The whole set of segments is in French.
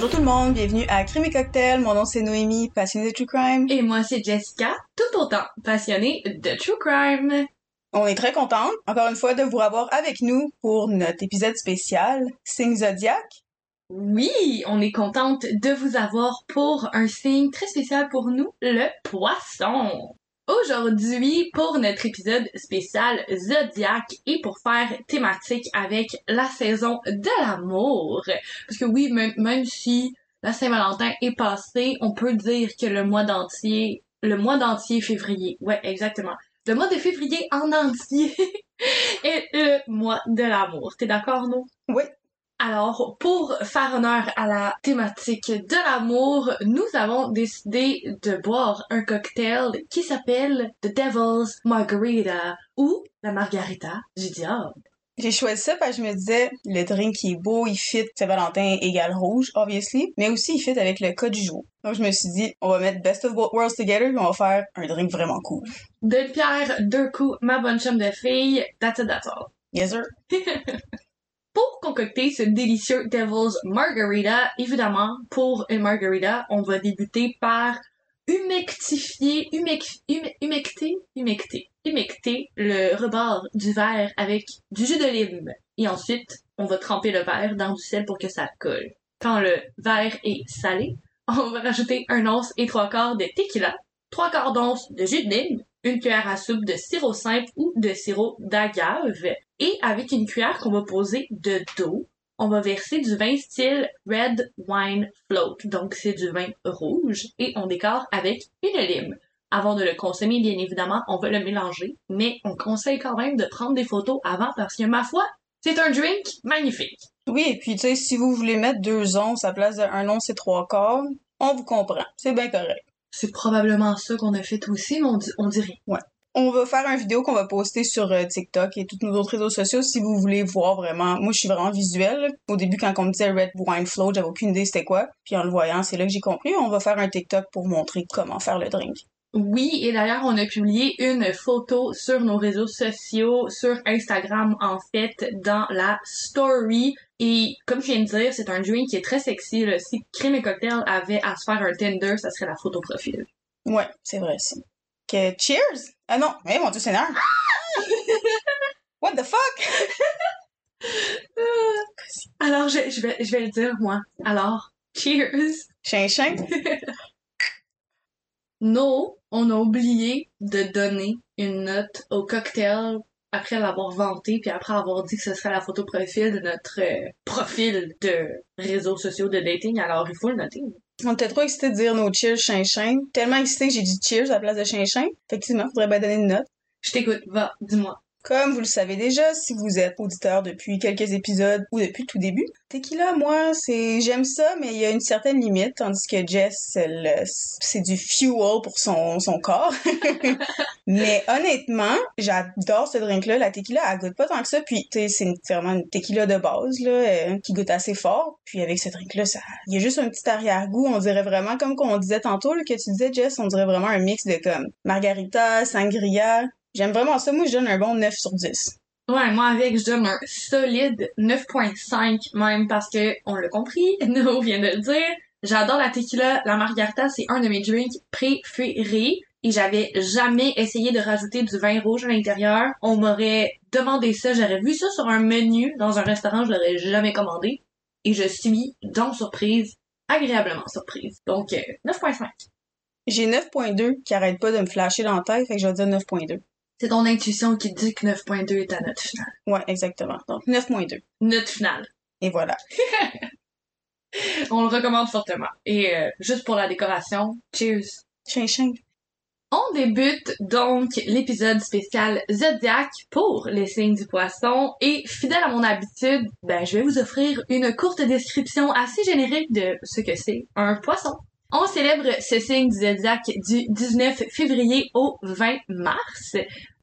Bonjour tout le monde, bienvenue à Crime et Cocktail. Mon nom c'est Noémie, passionnée de True Crime. Et moi, c'est Jessica, tout autant passionnée de True Crime. On est très contente, encore une fois, de vous avoir avec nous pour notre épisode spécial Signe Zodiac. Oui, on est contente de vous avoir pour un signe très spécial pour nous, le poisson. Aujourd'hui, pour notre épisode spécial Zodiac et pour faire thématique avec la saison de l'amour. Parce que oui, même, si la Saint-Valentin est passée, on peut dire que le mois d'entier, le mois d'entier février, ouais, exactement. Le mois de février en entier est le mois de l'amour. T'es d'accord, non? Oui. Alors, pour faire honneur à la thématique de l'amour, nous avons décidé de boire un cocktail qui s'appelle The Devil's Margarita ou la Margarita du diable. J'ai choisi ça parce que je me disais, le drink qui est beau, il fit Saint-Valentin égale rouge, obviously, mais aussi il fit avec le cas du jour. Donc je me suis dit, on va mettre Best of Both Worlds together et on va faire un drink vraiment cool. Deux pierres, deux coups, ma bonne chum de fille, that's it, that's all. Yes sir. Pour concocter ce délicieux Devil's Margarita, évidemment, pour une margarita, on va débuter par humectifier, humec, hum- humecter, humecter, humecter le rebord du verre avec du jus de lime. Et ensuite, on va tremper le verre dans du sel pour que ça colle. Quand le verre est salé, on va rajouter un once et trois quarts de tequila, trois quarts d'once de jus de lime, une cuillère à soupe de sirop simple ou de sirop d'agave, et avec une cuillère qu'on va poser de dos, on va verser du vin style Red Wine Float, donc c'est du vin rouge, et on décore avec une lime. Avant de le consommer, bien évidemment, on va le mélanger, mais on conseille quand même de prendre des photos avant parce que, ma foi, c'est un drink magnifique. Oui, et puis tu sais, si vous voulez mettre deux onces à place d'un once et trois quarts, on vous comprend. C'est bien correct. C'est probablement ça qu'on a fait aussi, mais on, dit, on dirait. On va faire une vidéo qu'on va poster sur euh, TikTok et tous nos autres réseaux sociaux si vous voulez voir vraiment. Moi, je suis vraiment visuelle. Au début, quand on me disait Red Wine Float, j'avais aucune idée c'était quoi. Puis en le voyant, c'est là que j'ai compris. On va faire un TikTok pour montrer comment faire le drink. Oui, et d'ailleurs, on a publié une photo sur nos réseaux sociaux, sur Instagram en fait, dans la story. Et comme je viens de dire, c'est un drink qui est très sexy. Là. Si Crème et Cocktail avait à se faire un Tinder, ça serait la photo profil. Ouais, c'est vrai, ça. Que cheers! Ah non, mais mon dieu Seigneur! What the fuck? Alors, je, je, vais, je vais le dire, moi. Alors, cheers! Chin chin. No, on a oublié de donner une note au cocktail après l'avoir vanté, puis après avoir dit que ce serait la photo profil de notre euh, profil de réseaux sociaux de dating, alors il faut le noter. On était trop excités de dire nos cheers chin chin. Tellement excité que j'ai dit cheers à la place de chin chin. Effectivement, faudrait bien donner une note. Je t'écoute, va, dis-moi. Comme vous le savez déjà, si vous êtes auditeur depuis quelques épisodes ou depuis tout début, tequila, moi, c'est j'aime ça, mais il y a une certaine limite, tandis que Jess, c'est du fuel pour son, son corps. mais honnêtement, j'adore ce drink-là. La tequila, elle goûte pas tant que ça, puis c'est vraiment une tequila de base, là, euh, qui goûte assez fort. Puis avec ce drink-là, ça, il y a juste un petit arrière-goût. On dirait vraiment, comme qu'on disait tantôt, que tu disais, Jess, on dirait vraiment un mix de comme margarita, sangria, J'aime vraiment ça. Moi, je donne un bon 9 sur 10. Ouais, moi avec, je donne un solide 9.5 même parce que, on l'a compris, No vient de le dire, j'adore la tequila, la margarita, c'est un de mes drinks préférés et j'avais jamais essayé de rajouter du vin rouge à l'intérieur. On m'aurait demandé ça, j'aurais vu ça sur un menu dans un restaurant, je l'aurais jamais commandé et je suis, donc surprise, agréablement surprise. Donc, euh, 9.5. J'ai 9.2 qui arrête pas de me flasher dans la tête, fait que je vais dire 9.2. C'est ton intuition qui dit que 9.2 est ta note finale. Ouais, exactement. Donc 9.2. Note finale. Et voilà. On le recommande fortement. Et euh, juste pour la décoration, cheers! Ching ching. On débute donc l'épisode spécial Zodiac pour les signes du poisson et fidèle à mon habitude, ben je vais vous offrir une courte description assez générique de ce que c'est un poisson. On célèbre ce signe du Zodiac du 19 février au 20 mars.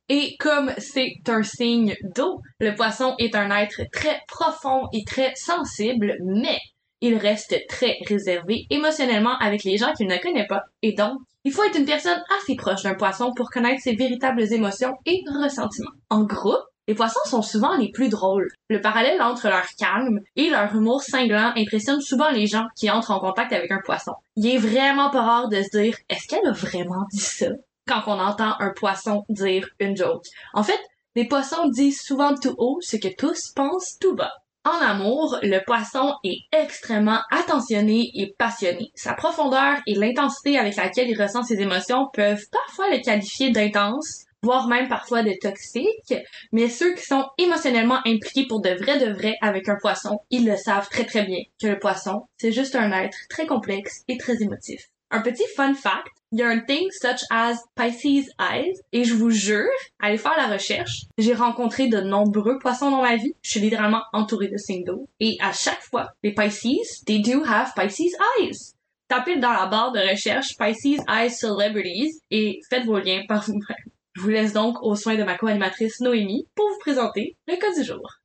Et comme c'est un signe d'eau, le poisson est un être très profond et très sensible, mais il reste très réservé émotionnellement avec les gens qu'il ne connaît pas. Et donc, il faut être une personne assez proche d'un poisson pour connaître ses véritables émotions et ressentiments. En groupe, Les poissons sont souvent les plus drôles. Le parallèle entre leur calme et leur humour cinglant impressionne souvent les gens qui entrent en contact avec un poisson. Il est vraiment pas rare de se dire est-ce qu'elle a vraiment dit ça? Quand on entend un poisson dire une joke. En fait, les poissons disent souvent tout haut ce que tous pensent tout bas. En amour, le poisson est extrêmement attentionné et passionné. Sa profondeur et l'intensité avec laquelle il ressent ses émotions peuvent parfois le qualifier d'intense, voire même parfois de toxique, mais ceux qui sont émotionnellement impliqués pour de vrai de vrai avec un poisson, ils le savent très très bien que le poisson, c'est juste un être très complexe et très émotif. Un petit fun fact, il y a un thing such as Pisces eyes et je vous jure, allez faire la recherche. J'ai rencontré de nombreux poissons dans ma vie. Je suis littéralement entourée de signes. Et à chaque fois, les Pisces, they do have Pisces eyes. Tapez dans la barre de recherche Pisces eyes celebrities et faites vos liens par vous-même. Je vous laisse donc aux soins de ma co-animatrice Noémie pour vous présenter le cas du jour.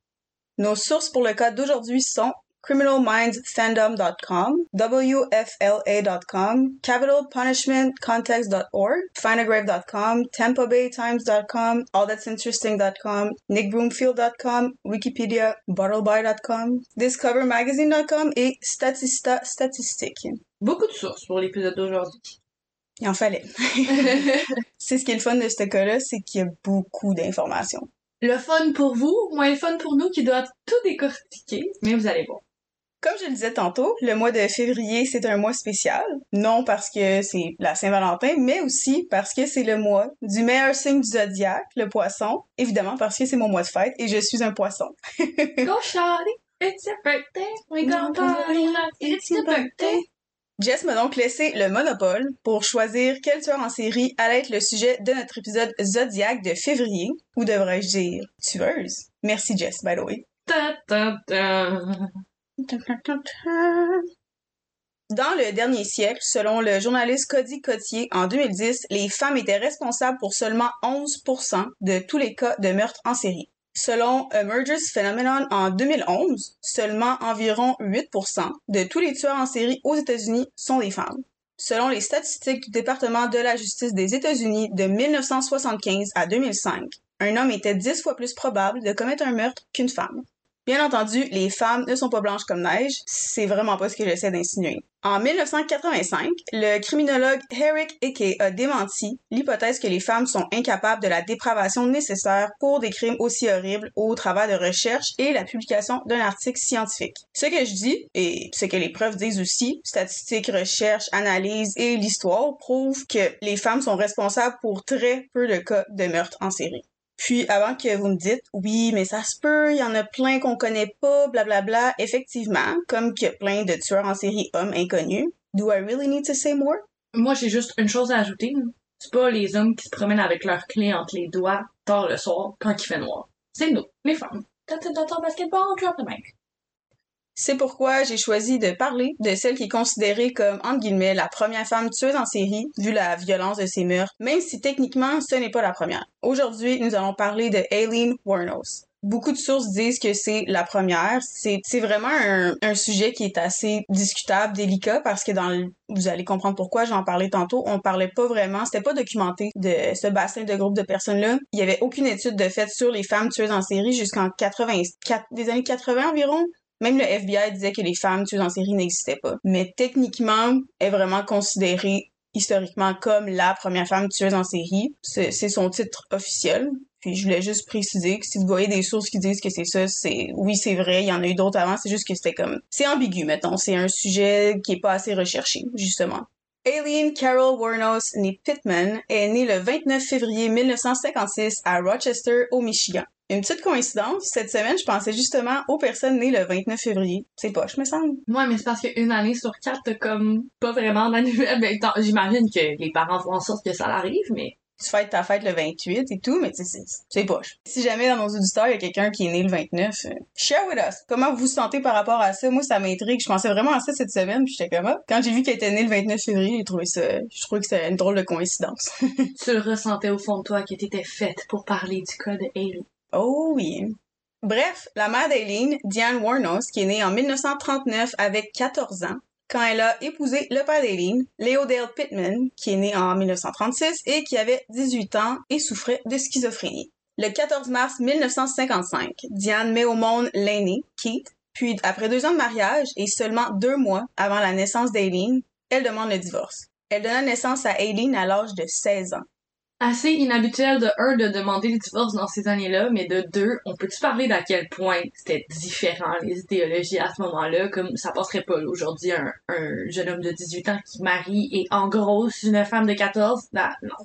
Nos sources pour le cas d'aujourd'hui sont criminalmindsfandom.com, WFLA.com, capitalpunishmentcontext.org, findagrave.com, tampabaytimes.com, allthat'sinteresting.com, nickbroomfield.com, Wikipedia, bottleby.com, discovermagazine.com et Statista Statistique. Beaucoup de sources pour l'épisode d'aujourd'hui. Il en fallait. c'est ce qui est le fun de ce cas-là, c'est qu'il y a beaucoup d'informations. Le fun pour vous, moins le fun pour nous qui doit tout décortiquer, mais vous allez voir. Comme je le disais tantôt, le mois de février, c'est un mois spécial. Non parce que c'est la Saint-Valentin, mais aussi parce que c'est le mois du meilleur signe du zodiaque, le poisson. Évidemment parce que c'est mon mois de fête et je suis un poisson. Go shawty, it's your birthday, we gon' party like it's your birthday. Jess m'a donc laissé le monopole pour choisir quel tueur en série allait être le sujet de notre épisode Zodiac de février, ou devrais-je dire tueuse. Merci Jess, by the way. Ta, ta, ta. Dans le dernier siècle, selon le journaliste Cody Cotier, en 2010, les femmes étaient responsables pour seulement 11% de tous les cas de meurtre en série. Selon A Murders Phenomenon en 2011, seulement environ 8% de tous les tueurs en série aux États-Unis sont des femmes. Selon les statistiques du département de la justice des États-Unis de 1975 à 2005, un homme était 10 fois plus probable de commettre un meurtre qu'une femme. Bien entendu, les femmes ne sont pas blanches comme neige, c'est vraiment pas ce que j'essaie d'insinuer. En 1985, le criminologue Eric Eke a démenti l'hypothèse que les femmes sont incapables de la dépravation nécessaire pour des crimes aussi horribles au travers de recherches et la publication d'un article scientifique. Ce que je dis, et ce que les preuves disent aussi, statistiques, recherches, analyses et l'histoire prouvent que les femmes sont responsables pour très peu de cas de meurtre en série. Puis avant que vous me dites oui, mais ça se peut, il y en a plein qu'on connaît pas, blablabla, effectivement, comme qu'il y a plein de tueurs en série hommes inconnus. Do I really need to say more? Moi, j'ai juste une chose à ajouter. C'est pas les hommes qui se promènent avec leurs clés entre les doigts tard le soir quand il fait noir. C'est nous, les femmes. That's all basketball, drop the mic. C'est pourquoi j'ai choisi de parler de celle qui est considérée comme, entre guillemets, la première femme tueuse en série, vu la violence de ses meurtres, même si techniquement ce n'est pas la première. Aujourd'hui, nous allons parler de Aileen Wuornos. Beaucoup de sources disent que c'est la première. C'est, vraiment un, un sujet qui est assez discutable, délicat, parce que dans le, vous allez comprendre pourquoi j'en parlais tantôt, on parlait pas vraiment, c'était pas documenté de ce bassin de groupe de personnes-là. Il y avait aucune étude de fait sur les femmes tueuses en série jusqu'en 80, des années 80 environ. Même le FBI disait que les femmes tueuses en série n'existaient pas. Mais techniquement, elle est vraiment considérée historiquement comme la première femme tueuse en série. C'est son titre officiel. Puis je voulais juste préciser que si vous voyez des sources qui disent que c'est ça, c'est oui c'est vrai, il y en a eu d'autres avant, c'est juste que c'était comme c'est ambigu mettons, c'est un sujet qui est pas assez recherché justement. Aileen Carol Wuornos, née Pittman, est née le 29 février 1956 à Rochester, au Michigan. Une petite coïncidence, cette semaine, je pensais justement aux personnes nées le 29 février. C'est poche, me semble. Ouais, mais c'est parce qu'une année sur quatre, t'as comme pas vraiment d'anniversaire. Ben, j'imagine que les parents font en sorte que ça l'arrive, mais Tu fêtes ta fête le 28 et tout, mais tu sais, c'est- c'est poche. Si jamais dans nos auditeurs, il y a quelqu'un qui est né le 29, euh, share with us. Comment vous vous sentez par rapport à ça? Moi, ça m'intrigue. Je pensais vraiment à ça cette semaine, puis j'étais comme, ah. Quand j'ai vu qu'elle était née le 29 février, j'ai trouvé ça, je trouvais que c'était une drôle de coïncidence. tu le ressentais au fond de toi que t'étais faite pour parler du cas de Hailey. Oh oui. Bref, la mère d'Aileen, Diane Warnos, qui est née en 1939 avec 14 ans, quand elle a épousé le père d'Aileen, Leodale Pittman, qui est né en 1936 et qui avait 18 ans et souffrait de schizophrénie. Le 14 mars 1955, Diane met au monde l'aîné, Keith, puis après deux ans de mariage et seulement deux mois avant la naissance d'Aileen, elle demande le divorce. Elle donna naissance à Aileen à l'âge de 16 ans. Assez inhabituel de un de demander le divorce dans ces années-là, mais de deux, on peut-tu parler d'à quel point c'était différent les idéologies à ce moment-là, comme ça passerait pas aujourd'hui un, un jeune homme de 18 ans qui marie et en gros une femme de 14, bah non.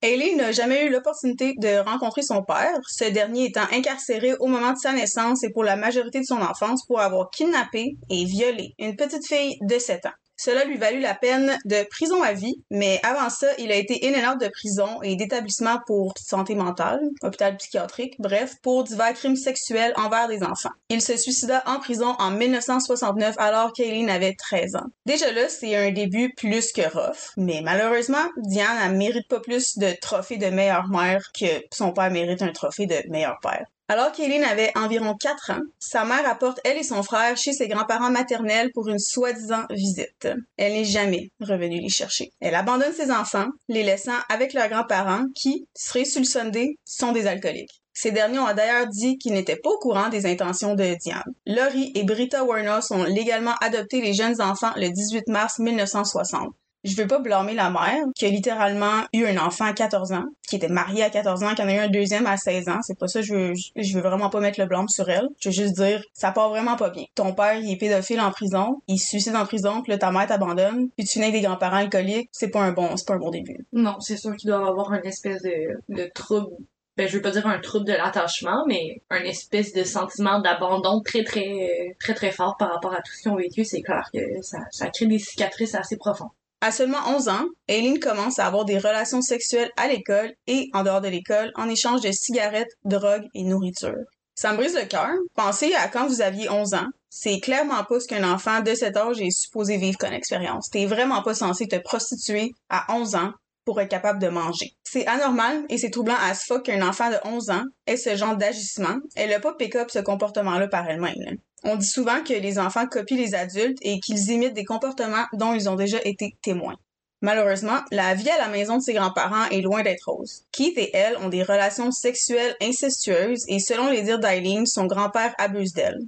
Aileen n'a jamais eu l'opportunité de rencontrer son père, ce dernier étant incarcéré au moment de sa naissance et pour la majorité de son enfance pour avoir kidnappé et violé une petite fille de 7 ans. Cela lui valut la peine de prison à vie, mais avant ça, il a été in and out de prison et d'établissement pour santé mentale, hôpital psychiatrique, bref, pour divers crimes sexuels envers des enfants. Il se suicida en prison en 1969 alors qu'Aileen avait 13 ans. Déjà là, c'est un début plus que rough, mais malheureusement, Diane ne mérite pas plus de trophée de meilleure mère que son père mérite un trophée de meilleur père. Alors qu'Eileen avait environ 4 ans, sa mère apporte elle et son frère chez ses grands-parents maternels pour une soi-disant visite. Elle n'est jamais revenue les chercher. Elle abandonne ses enfants, les laissant avec leurs grands-parents qui, sur le sont des alcooliques. Ces derniers ont d'ailleurs dit qu'ils n'étaient pas au courant des intentions de Diane. Laurie et Britta Warner ont légalement adopté les jeunes enfants le 18 mars 1960 je veux pas blâmer la mère qui a littéralement eu un enfant à 14 ans, qui était mariée à 14 ans, qui en a eu un deuxième à 16 ans. C'est pas ça, je veux, je veux vraiment pas mettre le blâme sur elle. Je veux juste dire, ça part vraiment pas bien. Ton père, il est pédophile en prison, il se suicide en prison, puis là, ta mère t'abandonne, puis tu nais avec des grands-parents alcooliques, c'est pas un bon, c'est pas un bon début. Non, c'est sûr qu'il doit avoir une espèce de, de trouble ben, je veux pas dire un trouble de l'attachement, mais un espèce de sentiment d'abandon très, très, très, très fort par rapport à tout ce qu'ils ont vécu. C'est clair que ça, ça crée des cicatrices assez profondes. À seulement 11 ans, Aileen commence à avoir des relations sexuelles à l'école et en dehors de l'école en échange de cigarettes, drogues et nourriture. Ça me brise le cœur. Pensez à quand vous aviez 11 ans. C'est clairement pas ce qu'un enfant de cet âge est supposé vivre comme expérience. T'es vraiment pas censé te prostituer à 11 ans pour être capable de manger. C'est anormal et c'est troublant à ce fuck qu'un enfant de 11 ans ait ce genre d'agissement. Elle a pas pick-up ce comportement-là par elle-même. On dit souvent que les enfants copient les adultes et qu'ils imitent des comportements dont ils ont déjà été témoins. Malheureusement, la vie à la maison de ses grands-parents est loin d'être rose. Keith et elle ont des relations sexuelles incestueuses et selon les dires d'Eileen, son grand-père abuse d'elle.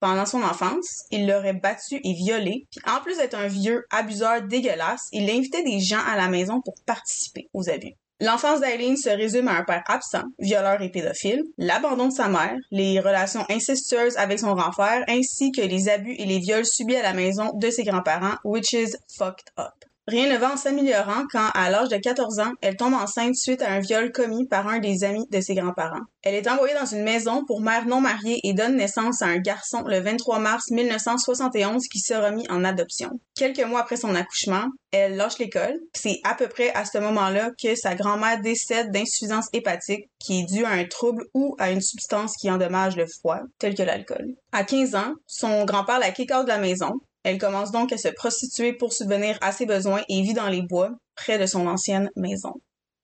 Pendant son enfance, il l'aurait battue et violée, puis en plus d'être un vieux abuseur dégueulasse, il invitait des gens à la maison pour participer aux abus. L'enfance d'Aileen se résume à un père absent, violeur et pédophile, l'abandon de sa mère, les relations incestueuses avec son grand frère, ainsi que les abus et les viols subis à la maison de ses grands-parents, which is fucked up. Rien ne va en s'améliorant quand, à l'âge de 14 ans, elle tombe enceinte suite à un viol commis par un des amis de ses grands-parents. Elle est envoyée dans une maison pour mère non mariée et donne naissance à un garçon le 23 mars 1971 qui sera mis en adoption. Quelques mois après son accouchement, elle lâche l'école. C'est à peu près à ce moment-là que sa grand-mère décède d'insuffisance hépatique qui est due à un trouble ou à une substance qui endommage le foie, tel que l'alcool. À 15 ans, son grand-père la kick de la maison. Elle commence donc à se prostituer pour subvenir à ses besoins et vit dans les bois, près de son ancienne maison.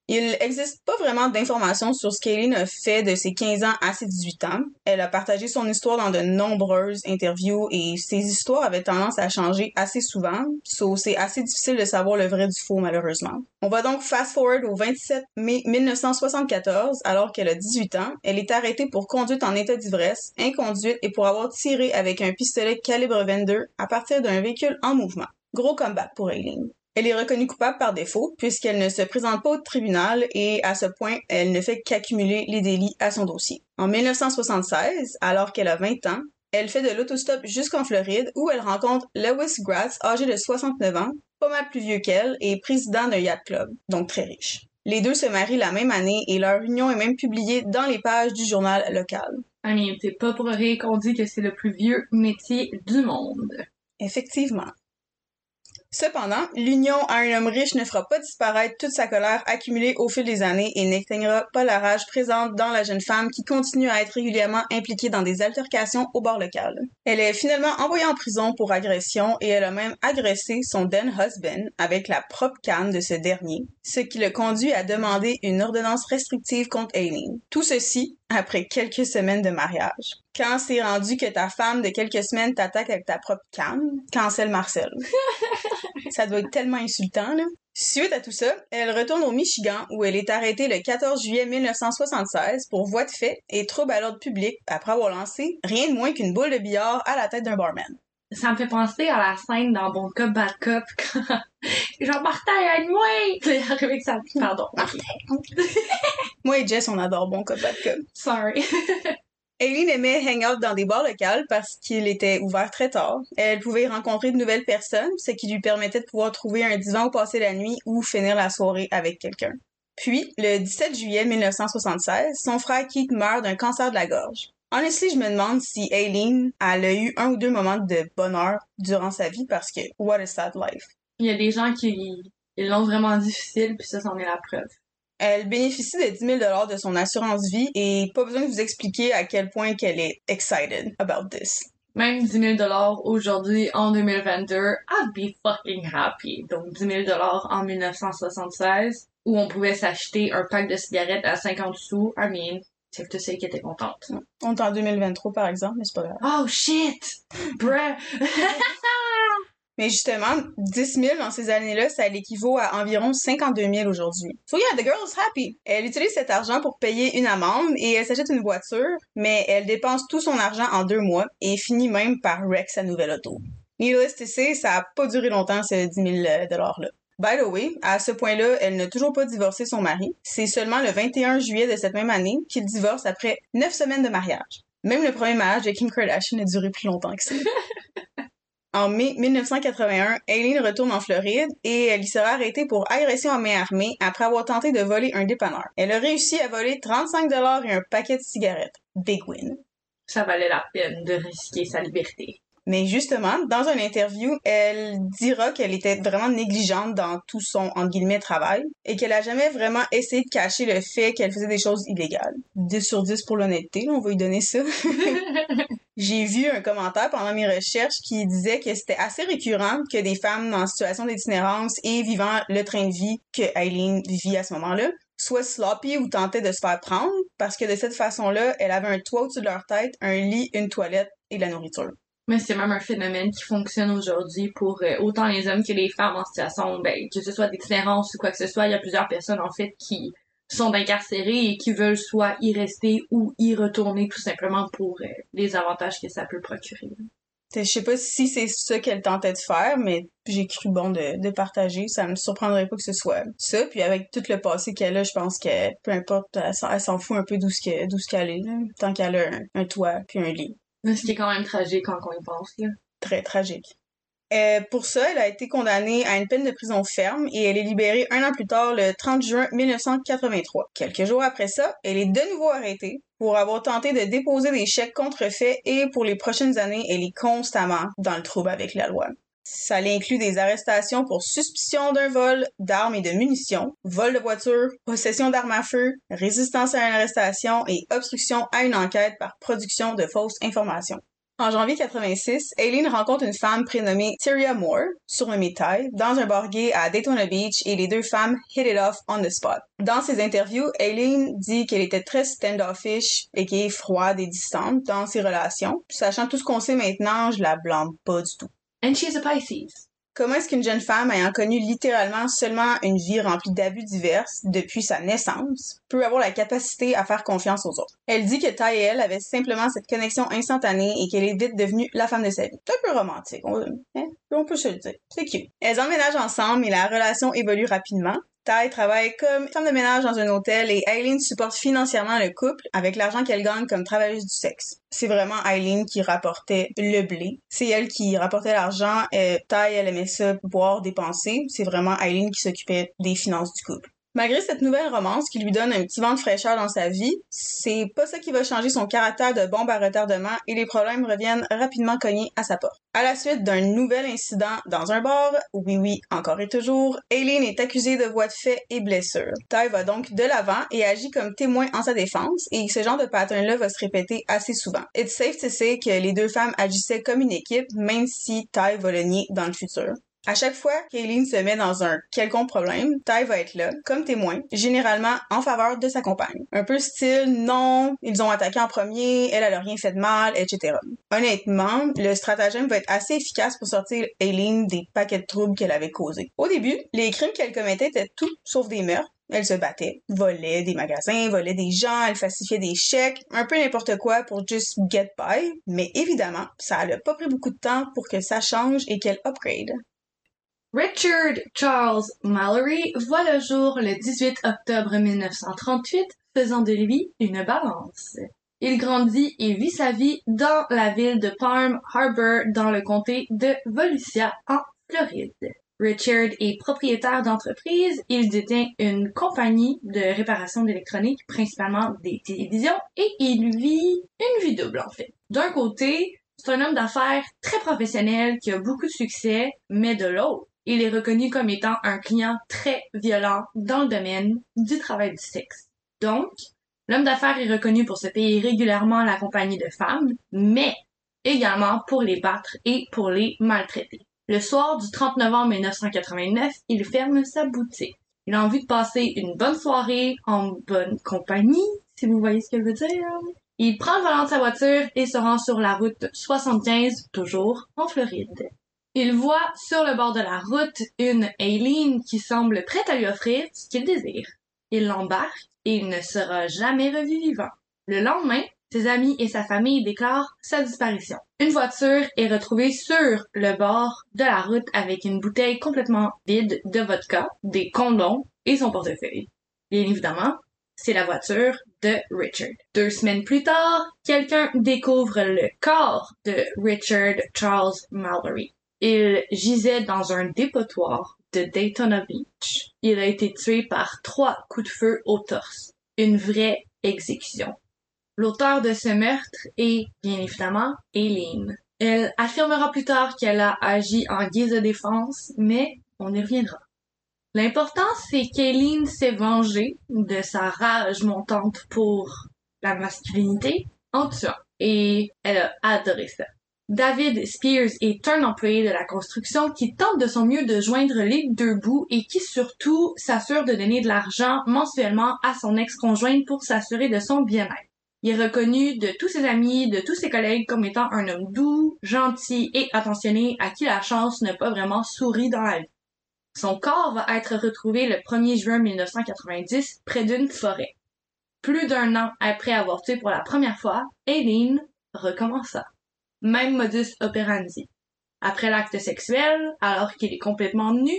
Il n'existe pas vraiment d'informations sur ce qu'Aileen a fait de ses 15 ans à ses 18 ans. Elle a partagé son histoire dans de nombreuses interviews et ses histoires avaient tendance à changer assez souvent, so c'est assez difficile de savoir le vrai du faux malheureusement. On va donc fast forward au 27 mai 1974, alors qu'elle a 18 ans. Elle est arrêtée pour conduite en état d'ivresse, inconduite et pour avoir tiré avec un pistolet calibre 22 à partir d'un véhicule en mouvement. Gros combat pour Aileen. Elle est reconnue coupable par défaut puisqu'elle ne se présente pas au tribunal et à ce point, elle ne fait qu'accumuler les délits à son dossier. En 1976, alors qu'elle a 20 ans, elle fait de l'autostop jusqu'en Floride où elle rencontre Lewis Gratz, âgé de 69 ans, pas mal plus vieux qu'elle et président d'un yacht club, donc très riche. Les deux se marient la même année et leur union est même publiée dans les pages du journal local. Ah mais c'est pas pour rien qu'on dit que c'est le plus vieux métier du monde. Effectivement. Cependant, l'union à un homme riche ne fera pas disparaître toute sa colère accumulée au fil des années et n'éteindra pas la rage présente dans la jeune femme qui continue à être régulièrement impliquée dans des altercations au bord local. Elle est finalement envoyée en prison pour agression et elle a même agressé son then husband avec la propre canne de ce dernier, ce qui le conduit à demander une ordonnance restrictive contre Aileen. Tout ceci après quelques semaines de mariage. Quand c'est rendu que ta femme de quelques semaines t'attaque avec ta propre canne, cancel Marcel. Ça doit être tellement insultant, là. Suite à tout ça, elle retourne au Michigan où elle est arrêtée le 14 juillet 1976 pour voie de fait et trouble à l'ordre public après avoir lancé rien de moins qu'une boule de billard à la tête d'un barman. Ça me fait penser à la scène dans Bon Cop, Bad Cop quand genre Martin aide-moi! Puis il arrive avec sa pardon. Martin. Moi et Jess, on adore Bon Cop Bad Cop. Sorry. Aileen aimait hang out dans des bars locaux parce qu'il était ouvert très tard. Elle pouvait y rencontrer de nouvelles personnes, ce qui lui permettait de pouvoir trouver un divan où passer la nuit ou finir la soirée avec quelqu'un. Puis, le 17 juillet 1976, son frère Keith meurt d'un cancer de la gorge. Honestly, je me demande si Aileen elle a eu un ou deux moments de bonheur durant sa vie parce que what a sad life? Il y a des gens qui ils l'ont vraiment difficile, puis ça, c'en est la preuve. Elle bénéficie de 10 000 de son assurance vie et pas besoin de vous expliquer à quel point qu'elle est excited about this. Même 10 000 aujourd'hui, en 2022, I'd be fucking happy. Donc 10 000 en 1976, où on pouvait s'acheter un pack de cigarettes à 50 sous. I mean, c'est que tu sais qu'elle était contente. On est en 2023, par exemple, mais c'est pas grave. Oh shit! Bruh! Mais justement, 10 000 dans ces années-là, ça l'équivaut à environ 52 000 aujourd'hui. So yeah, the girl's happy. Elle utilise cet argent pour payer une amende et elle s'achète une voiture, mais elle dépense tout son argent en deux mois et finit même par wreck sa nouvelle auto. Needless to say, ça a pas duré longtemps, ce 10 000 $-là. By the way, à ce point-là, elle n'a toujours pas divorcé son mari. C'est seulement le 21 juillet de cette même année qu'il divorce après neuf semaines de mariage. Même le premier mariage de Kim Kardashian a duré plus longtemps que ça. En mai 1981, Aileen retourne en Floride et elle y sera arrêtée pour agression à main armée après avoir tenté de voler un dépanneur. Elle a réussi à voler 35 dollars et un paquet de cigarettes. Big win. Ça valait la peine de risquer sa liberté. Mais justement, dans une interview, elle dira qu'elle était vraiment négligente dans tout son, en guillemets, travail et qu'elle a jamais vraiment essayé de cacher le fait qu'elle faisait des choses illégales. 10 sur 10 pour l'honnêteté, on va lui donner ça. J'ai vu un commentaire pendant mes recherches qui disait que c'était assez récurrent que des femmes en situation d'itinérance et vivant le train de vie que Eileen vit à ce moment-là soient sloppy ou tentaient de se faire prendre parce que de cette façon-là, elle avait un toit au-dessus de leur tête, un lit, une toilette et de la nourriture. Mais c'est même un phénomène qui fonctionne aujourd'hui pour euh, autant les hommes que les femmes en situation, ben, que ce soit d'itinérance ou quoi que ce soit. Il y a plusieurs personnes, en fait, qui sont incarcérées et qui veulent soit y rester ou y retourner tout simplement pour euh, les avantages que ça peut procurer. Je sais pas si c'est ça qu'elle tentait de faire, mais j'ai cru bon de, partager. Ça me surprendrait pas que ce soit ça. Puis avec tout le passé qu'elle a, je pense que peu importe, elle s'en fout un peu d'où ce qu'elle est, tant qu'elle a un, un toit puis un lit. Ce qui est quand même tragique quand on y pense, là. Très tragique. Euh, pour ça, elle a été condamnée à une peine de prison ferme et elle est libérée un an plus tard, le 30 juin 1983. Quelques jours après ça, elle est de nouveau arrêtée pour avoir tenté de déposer des chèques contrefaits et pour les prochaines années, elle est constamment dans le trouble avec la loi. Ça inclut des arrestations pour suspicion d'un vol d'armes et de munitions, vol de voiture, possession d'armes à feu, résistance à une arrestation et obstruction à une enquête par production de fausses informations. En janvier 86, Aileen rencontre une femme prénommée Tyria Moore, surnommée Ty, dans un bar gay à Daytona Beach et les deux femmes hit it off on the spot. Dans ses interviews, Aileen dit qu'elle était très standoffish et qu'elle est froide et distante dans ses relations. Sachant tout ce qu'on sait maintenant, je la blâme pas du tout. Comment est-ce qu'une jeune femme ayant connu littéralement seulement une vie remplie d'abus divers depuis sa naissance peut avoir la capacité à faire confiance aux autres? Elle dit que Ty et elle avaient simplement cette connexion instantanée et qu'elle est vite devenue la femme de sa vie. C'est un peu romantique, on, hein? on peut se le dire. C'est cute. Elles emménagent ensemble et la relation évolue rapidement. Ty travaille comme femme de ménage dans un hôtel et Eileen supporte financièrement le couple avec l'argent qu'elle gagne comme travailleuse du sexe. C'est vraiment Eileen qui rapportait le blé. C'est elle qui rapportait l'argent. Euh, Ty, elle aimait ça boire, dépenser. C'est vraiment Eileen qui s'occupait des finances du couple. Malgré cette nouvelle romance qui lui donne un petit vent de fraîcheur dans sa vie, c'est pas ça qui va changer son caractère de bombe à retardement et les problèmes reviennent rapidement cogner à sa porte. À la suite d'un nouvel incident dans un bar, oui oui, encore et toujours, Aileen est accusée de voies de fait et blessures. Ty va donc de l'avant et agit comme témoin en sa défense et ce genre de pattern-là va se répéter assez souvent. It's safe to say que les deux femmes agissaient comme une équipe, même si Ty va le nier dans le futur. À chaque fois qu'Aileen se met dans un quelconque problème, Ty va être là, comme témoin, généralement en faveur de sa compagne. Un peu style, non, ils ont attaqué en premier, elle, elle a rien fait de mal, etc. Honnêtement, le stratagème va être assez efficace pour sortir Aileen des paquets de troubles qu'elle avait causés. Au début, les crimes qu'elle commettait étaient tout sauf des meurtres, elle se battait, volait des magasins, volait des gens, elle falsifiait des chèques, un peu n'importe quoi pour just get by. Mais évidemment, ça n'a pas pris beaucoup de temps pour que ça change et qu'elle upgrade. Richard Charles Mallory voit le jour le 18 octobre 1938, faisant de lui une balance. Il grandit et vit sa vie dans la ville de Palm Harbor dans le comté de Volusia en Floride. Richard est propriétaire d'entreprise. Il détient une compagnie de réparation d'électronique, principalement des télévisions, et il vit une vie double, en fait. D'un côté, c'est un homme d'affaires très professionnel qui a beaucoup de succès, mais de l'autre, il est reconnu comme étant un client très violent dans le domaine du travail du sexe. Donc, l'homme d'affaires est reconnu pour se payer régulièrement la compagnie de femmes, mais également pour les battre et pour les maltraiter. Le soir du 30 novembre 1989, il ferme sa boutique. Il a envie de passer une bonne soirée en bonne compagnie, si vous voyez ce que je veux dire. Il prend le volant de sa voiture et se rend sur la route 75, toujours en Floride. Il voit sur le bord de la route une Aileen qui semble prête à lui offrir ce qu'il désire. Il l'embarque et il ne sera jamais revu vivant. Le lendemain, ses amis et sa famille déclarent sa disparition. Une voiture est retrouvée sur le bord de la route avec une bouteille complètement vide de vodka, des condoms et son portefeuille. Bien évidemment, c'est la voiture de Richard. Deux semaines plus tard, quelqu'un découvre le corps de Richard Charles Mallory. Il gisait dans un dépotoir de Daytona Beach. Il a été tué par trois coups de feu au torse. Une vraie exécution. L'auteur de ce meurtre est, bien évidemment, Aileen. Elle affirmera plus tard qu'elle a agi en guise de défense, mais on y reviendra. L'important, c'est qu'Aileen s'est vengée de sa rage montante pour la masculinité en tuant. Et elle a adoré ça. David Spears est un employé de la construction qui tente de son mieux de joindre les deux bouts et qui surtout s'assure de donner de l'argent mensuellement à son ex-conjointe pour s'assurer de son bien-être. Il est reconnu de tous ses amis, de tous ses collègues comme étant un homme doux, gentil et attentionné à qui la chance n'a pas vraiment souri dans la vie. Son corps va être retrouvé le 1er juin 1990 près d'une forêt. Plus d'un an après avoir tué pour la première fois, Aileen recommença. Même modus operandi. Après l'acte sexuel, alors qu'il est complètement nu,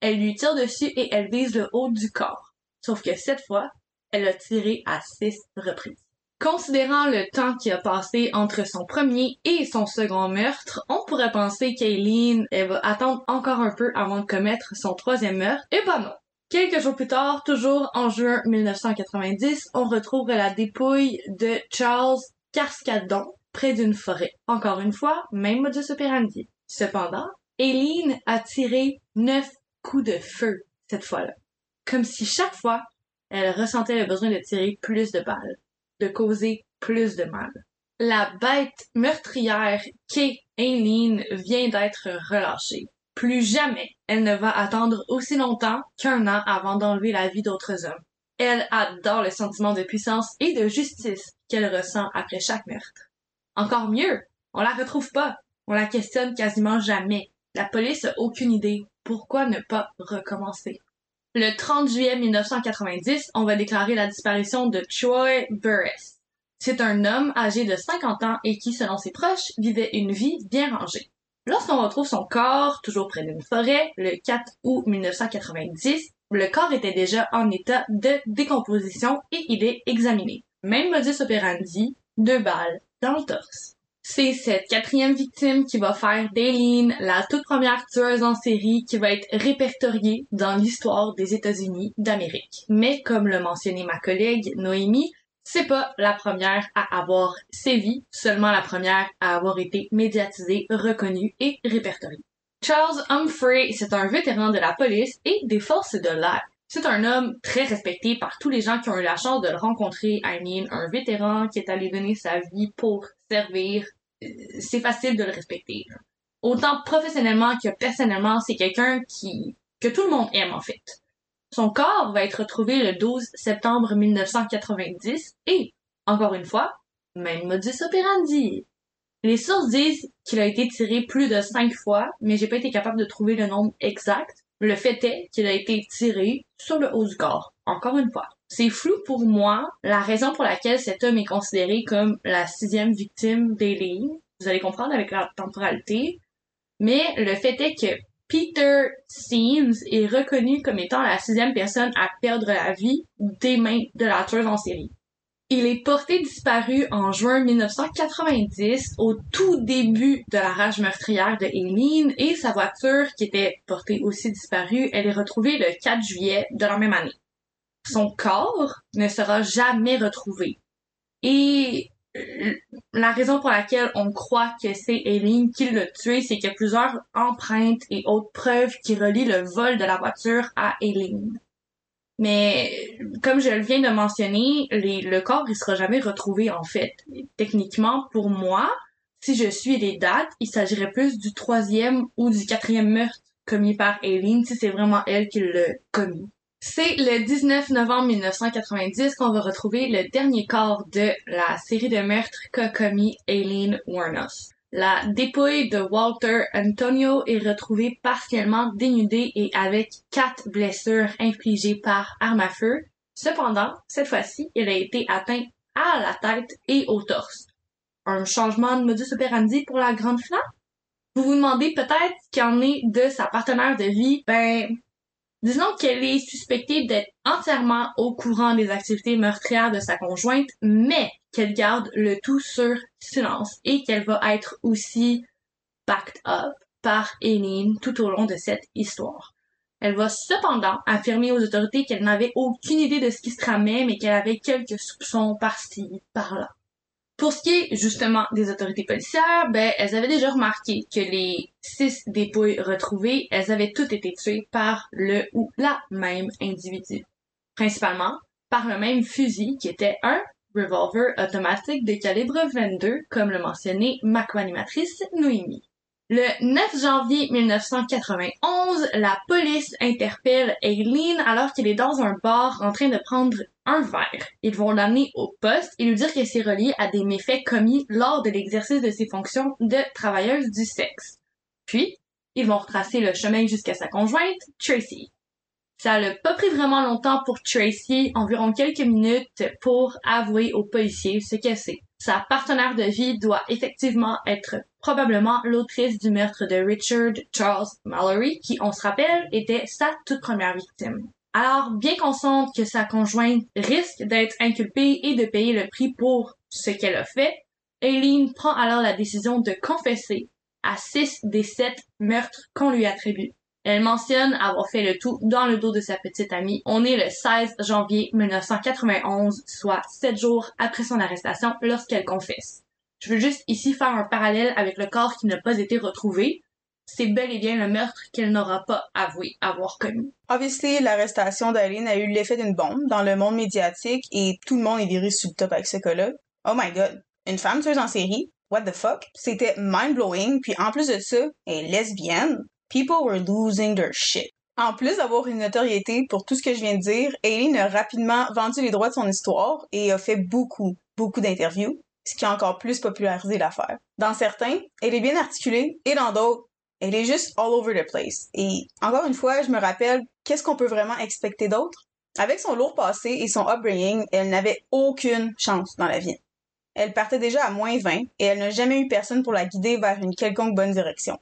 elle lui tire dessus et elle vise le haut du corps. Sauf que cette fois, elle a tiré à six reprises. Considérant le temps qui a passé entre son premier et son second meurtre, on pourrait penser qu'Aileen va attendre encore un peu avant de commettre son troisième meurtre. Et ben non. Quelques jours plus tard, toujours en juin 1990, on retrouve la dépouille de Charles Cascadon près d'une forêt. Encore une fois, même modus operandi. Cependant, Aileen a tiré neuf coups de feu cette fois-là. Comme si chaque fois, elle ressentait le besoin de tirer plus de balles de causer plus de mal. La bête meurtrière qu'est Aileen vient d'être relâchée. Plus jamais elle ne va attendre aussi longtemps qu'un an avant d'enlever la vie d'autres hommes. Elle adore le sentiment de puissance et de justice qu'elle ressent après chaque meurtre. Encore mieux, on la retrouve pas. On la questionne quasiment jamais. La police a aucune idée. Pourquoi ne pas recommencer? Le 30 juillet 1990, on va déclarer la disparition de Troy Burris. C'est un homme âgé de 50 ans et qui, selon ses proches, vivait une vie bien rangée. Lorsqu'on retrouve son corps, toujours près d'une forêt, le 4 août 1990, le corps était déjà en état de décomposition et il est examiné. Même modus operandi, deux balles dans le torse. C'est cette quatrième victime qui va faire d'Aileen la toute première tueuse en série qui va être répertoriée dans l'histoire des États-Unis d'Amérique. Mais comme l'a mentionné ma collègue Noémie, c'est pas la première à avoir sévi, seulement la première à avoir été médiatisée, reconnue et répertoriée. Charles Humphrey, c'est un vétéran de la police et des forces de l'air. C'est un homme très respecté par tous les gens qui ont eu la chance de le rencontrer. I mean, un vétéran qui est allé donner sa vie pour servir c'est facile de le respecter. Autant professionnellement que personnellement, c'est quelqu'un qui que tout le monde aime en fait. Son corps va être retrouvé le 12 septembre 1990 et, encore une fois, même modus operandi. Les sources disent qu'il a été tiré plus de cinq fois, mais j'ai pas été capable de trouver le nombre exact. Le fait est qu'il a été tiré sur le haut du corps, encore une fois. C'est flou pour moi la raison pour laquelle cet homme est considéré comme la sixième victime d'Aileen. Vous allez comprendre avec la temporalité. Mais le fait est que Peter Seams est reconnu comme étant la sixième personne à perdre la vie des mains de la tueuse en série. Il est porté disparu en juin 1990 au tout début de la rage meurtrière de Aileen et sa voiture qui était portée aussi disparue, elle est retrouvée le 4 juillet de la même année. Son corps ne sera jamais retrouvé. Et la raison pour laquelle on croit que c'est Aileen qui l'a tué, c'est qu'il y a plusieurs empreintes et autres preuves qui relient le vol de la voiture à Aileen. Mais comme je viens de mentionner, le corps il sera jamais retrouvé en fait. Techniquement, pour moi, si je suis les dates, il s'agirait plus du troisième ou du quatrième meurtre commis par Aileen, si c'est vraiment elle qui l'a commis. C'est le 19 novembre 1990 qu'on va retrouver le dernier corps de la série de meurtres qu'a commis Aileen Warnos. La dépouille de Walter Antonio est retrouvée partiellement dénudée et avec quatre blessures infligées par arme à feu. Cependant, cette fois-ci, il a été atteint à la tête et au torse. Un changement de modus operandi pour la grande flamme? Vous vous demandez peut-être qu'en est de sa partenaire de vie? Ben, disons qu'elle est suspectée d'être entièrement au courant des activités meurtrières de sa conjointe, mais qu'elle garde le tout sur silence et qu'elle va être aussi backed up par Eileen tout au long de cette histoire. Elle va cependant affirmer aux autorités qu'elle n'avait aucune idée de ce qui se tramait, mais qu'elle avait quelques soupçons par-ci, par-là. Pour ce qui est justement des autorités policières, ben elles avaient déjà remarqué que les six dépouilles retrouvées, elles avaient toutes été tuées par le ou la même individu. Principalement par le même fusil qui était un revolver automatique de calibre 22, comme le mentionnait ma co-animatrice Noémie. Le 9 janvier 1991, la police interpelle Aileen alors qu'elle est dans un bar en train de prendre un verre. Ils vont l'amener au poste et lui dire que c'est relié à des méfaits commis lors de l'exercice de ses fonctions de travailleuse du sexe. Puis, ils vont retracer le chemin jusqu'à sa conjointe, Tracy. Ça n'a pas pris vraiment longtemps pour Tracy, environ quelques minutes, pour avouer aux policiers ce qu'elle sait. Sa partenaire de vie doit effectivement être probablement l'autrice du meurtre de Richard Charles Mallory, qui, on se rappelle, était sa toute première victime. Alors, bien consciente que sa conjointe risque d'être inculpée et de payer le prix pour ce qu'elle a fait, Aileen prend alors la décision de confesser à six des sept meurtres qu'on lui attribue. Elle mentionne avoir fait le tout dans le dos de sa petite amie. On est le 16 janvier 1991, soit sept jours après son arrestation, lorsqu'elle confesse. Je veux juste ici faire un parallèle avec le corps qui n'a pas été retrouvé. C'est bel et bien le meurtre qu'elle n'aura pas avoué avoir commis. Obviously, l'arrestation d'Aline a eu l'effet d'une bombe dans le monde médiatique et tout le monde est viré sur le top avec ce cas-là. Oh my god. Une femme tueuse en série? What the fuck? C'était mind-blowing, puis en plus de ça, elle est lesbienne. People were losing their shit. En plus d'avoir une notoriété pour tout ce que je viens de dire, Aileen a rapidement vendu les droits de son histoire et a fait beaucoup, beaucoup d'interviews, ce qui a encore plus popularisé l'affaire. Dans certains, elle est bien articulée et dans d'autres, elle est juste all over the place. Et encore une fois, je me rappelle, qu'est-ce qu'on peut vraiment expecter d'autre? Avec son lourd passé et son upbringing, elle n'avait aucune chance dans la vie. Elle partait déjà à moins 20 et elle n'a jamais eu personne pour la guider vers une quelconque bonne direction.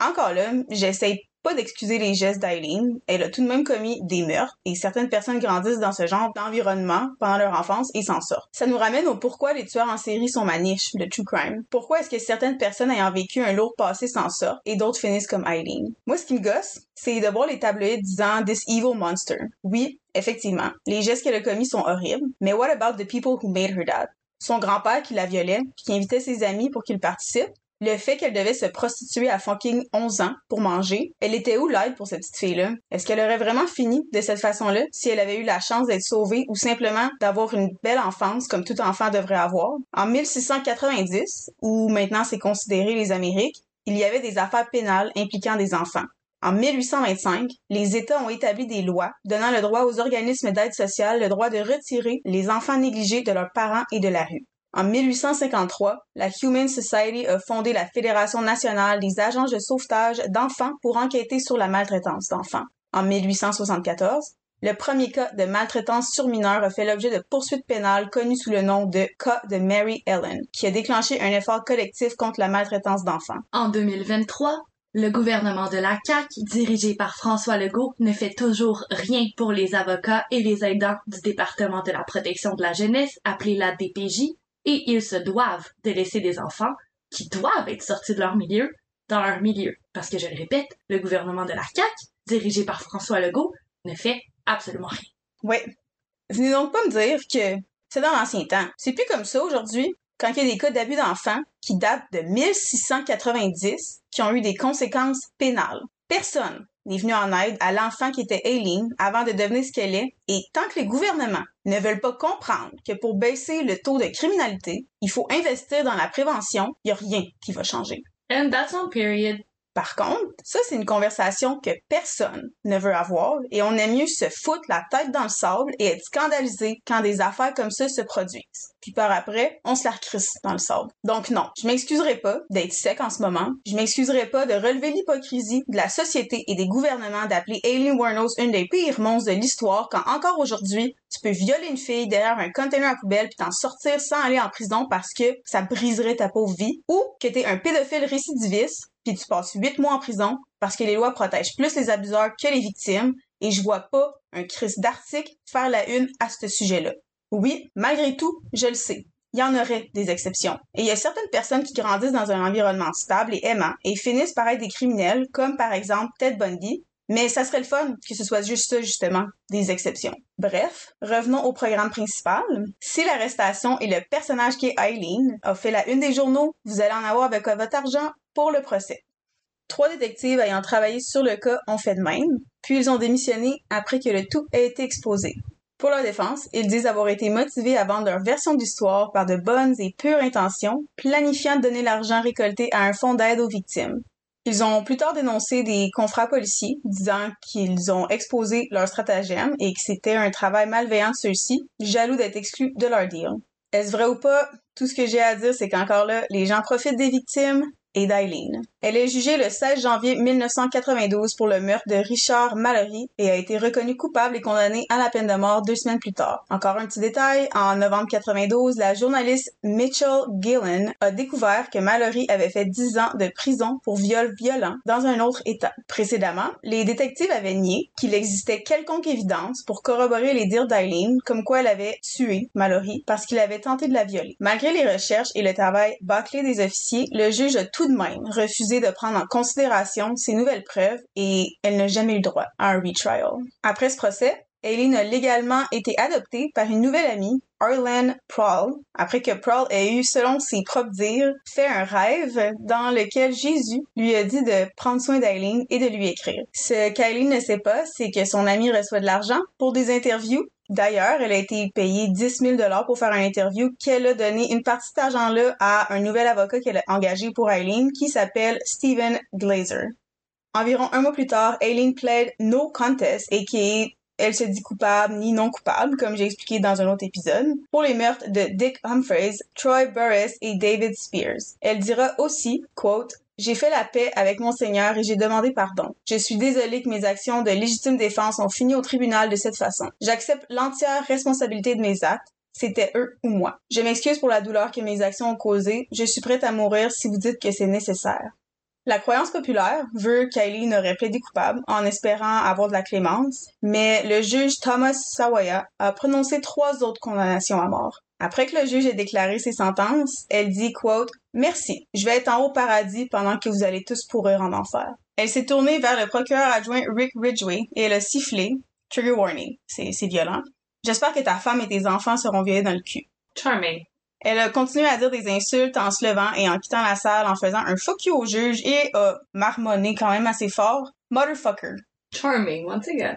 Encore là, j'essaie d'excuser les gestes d'Eileen. Elle a tout de même commis des meurtres et certaines personnes grandissent dans ce genre d'environnement pendant leur enfance et s'en sortent. Ça nous ramène au pourquoi les tueurs en série sont maniches de true crime. Pourquoi est-ce que certaines personnes ayant vécu un lourd passé s'en sortent et d'autres finissent comme Eileen? Moi, ce qui me gosse, c'est de voir les tabloïds disant This evil monster. Oui, effectivement, les gestes qu'elle a commis sont horribles, mais what about the people who made her that? Son grand-père qui la violait, qui invitait ses amis pour qu'ils participent, le fait qu'elle devait se prostituer à fucking 11 ans pour manger, elle était où l'aide pour cette petite fille-là? Est-ce qu'elle aurait vraiment fini de cette façon-là si elle avait eu la chance d'être sauvée ou simplement d'avoir une belle enfance comme tout enfant devrait avoir? En 1690, où maintenant c'est considéré les Amériques, il y avait des affaires pénales impliquant des enfants. En 1825, les États ont établi des lois donnant le droit aux organismes d'aide sociale le droit de retirer les enfants négligés de leurs parents et de la rue. En 1853, la Humane Society a fondé la Fédération nationale des agences de sauvetage d'enfants pour enquêter sur la maltraitance d'enfants. En 1874, le premier cas de maltraitance sur mineurs a fait l'objet de poursuites pénales connues sous le nom de cas de Mary Ellen, qui a déclenché un effort collectif contre la maltraitance d'enfants. En 2023, le gouvernement de la CAQ, dirigé par François Legault, ne fait toujours rien pour les avocats et les aidants du département de la protection de la jeunesse, appelé la DPJ, et ils se doivent de laisser des enfants qui doivent être sortis de leur milieu dans leur milieu. Parce que je le répète, le gouvernement de la dirigé par François Legault, ne fait absolument rien. Oui. Venez donc pas me dire que c'est dans l'ancien temps. C'est plus comme ça aujourd'hui, quand il y a des cas d'abus d'enfants qui datent de 1690, qui ont eu des conséquences pénales. Personne n'est venu en aide à l'enfant qui était Aileen avant de devenir ce qu'elle est, et tant que les gouvernements ne veulent pas comprendre que pour baisser le taux de criminalité, il faut investir dans la prévention, il n'y a rien qui va changer. And that's on period. Par contre, ça, c'est une conversation que personne ne veut avoir et on aime mieux se foutre la tête dans le sable et être scandalisé quand des affaires comme ça se produisent. Puis par après, on se la recrisse dans le sable. Donc non, je m'excuserai pas d'être sec en ce moment. Je m'excuserai pas de relever l'hypocrisie de la société et des gouvernements d'appeler Aileen Wuornos une des pires monstres de l'histoire quand encore aujourd'hui, tu peux violer une fille derrière un container à poubelle puis t'en sortir sans aller en prison parce que ça briserait ta pauvre vie ou que t'es un pédophile récidiviste puis tu passes huit mois en prison parce que les lois protègent plus les abuseurs que les victimes et je vois pas un Chris d'article faire la une à ce sujet-là. Oui, malgré tout, je le sais. Il y en aurait des exceptions. Et il y a certaines personnes qui grandissent dans un environnement stable et aimant et finissent par être des criminels, comme par exemple Ted Bundy, mais ça serait le fun que ce soit juste ça, justement, des exceptions. Bref, revenons au programme principal. Si l'arrestation et le personnage qui est Eileen a fait la une des journaux, vous allez en avoir avec votre argent pour le procès. Trois détectives ayant travaillé sur le cas ont fait de même, puis ils ont démissionné après que le tout ait été exposé. Pour leur défense, ils disent avoir été motivés à vendre leur version d'histoire par de bonnes et pures intentions, planifiant de donner l'argent récolté à un fonds d'aide aux victimes. Ils ont plus tard dénoncé des confrères policiers, disant qu'ils ont exposé leur stratagème et que c'était un travail malveillant de ceux-ci, jaloux d'être exclus de leur deal. Est-ce vrai ou pas? Tout ce que j'ai à dire, c'est qu'encore là, les gens profitent des victimes, et d'Eileen. Elle est jugée le 16 janvier 1992 pour le meurtre de Richard Mallory et a été reconnue coupable et condamnée à la peine de mort deux semaines plus tard. Encore un petit détail, en novembre 92, la journaliste Mitchell Gillen a découvert que Mallory avait fait 10 ans de prison pour viol violent dans un autre État. Précédemment, les détectives avaient nié qu'il existait quelconque évidence pour corroborer les dires d'Eileen comme quoi elle avait tué Mallory parce qu'il avait tenté de la violer. Malgré les recherches et le travail bâclé des officiers, le juge a tout de même refusé de prendre en considération ces nouvelles preuves et elle n'a jamais eu droit à un retrial. Après ce procès, Aileen a légalement été adoptée par une nouvelle amie, Arlene Prowl, après que Prowl ait eu, selon ses propres dires, fait un rêve dans lequel Jésus lui a dit de prendre soin d'Aileen et de lui écrire. Ce qu'Aileen ne sait pas, c'est que son amie reçoit de l'argent pour des interviews D'ailleurs, elle a été payée 10 000 pour faire un interview qu'elle a donné une partie de cet argent-là à un nouvel avocat qu'elle a engagé pour Eileen qui s'appelle Steven Glazer. Environ un mois plus tard, Eileen plaide no contest et qui elle se dit coupable ni non coupable, comme j'ai expliqué dans un autre épisode, pour les meurtres de Dick Humphreys, Troy Burris et David Spears. Elle dira aussi, quote, j'ai fait la paix avec mon Seigneur et j'ai demandé pardon. Je suis désolée que mes actions de légitime défense ont fini au tribunal de cette façon. J'accepte l'entière responsabilité de mes actes. C'était eux ou moi. Je m'excuse pour la douleur que mes actions ont causée. Je suis prête à mourir si vous dites que c'est nécessaire. La croyance populaire veut qu'Aileen aurait plaidé coupable en espérant avoir de la clémence, mais le juge Thomas Sawaya a prononcé trois autres condamnations à mort. Après que le juge ait déclaré ses sentences, elle dit, quote, Merci, je vais être en haut paradis pendant que vous allez tous pourrir en enfer. Elle s'est tournée vers le procureur adjoint Rick Ridgway et elle a sifflé, trigger warning, c'est violent. J'espère que ta femme et tes enfants seront violés dans le cul. Charming. Elle a continué à dire des insultes en se levant et en quittant la salle en faisant un fuck you au juge et a marmonné quand même assez fort. Motherfucker. Charming, once again.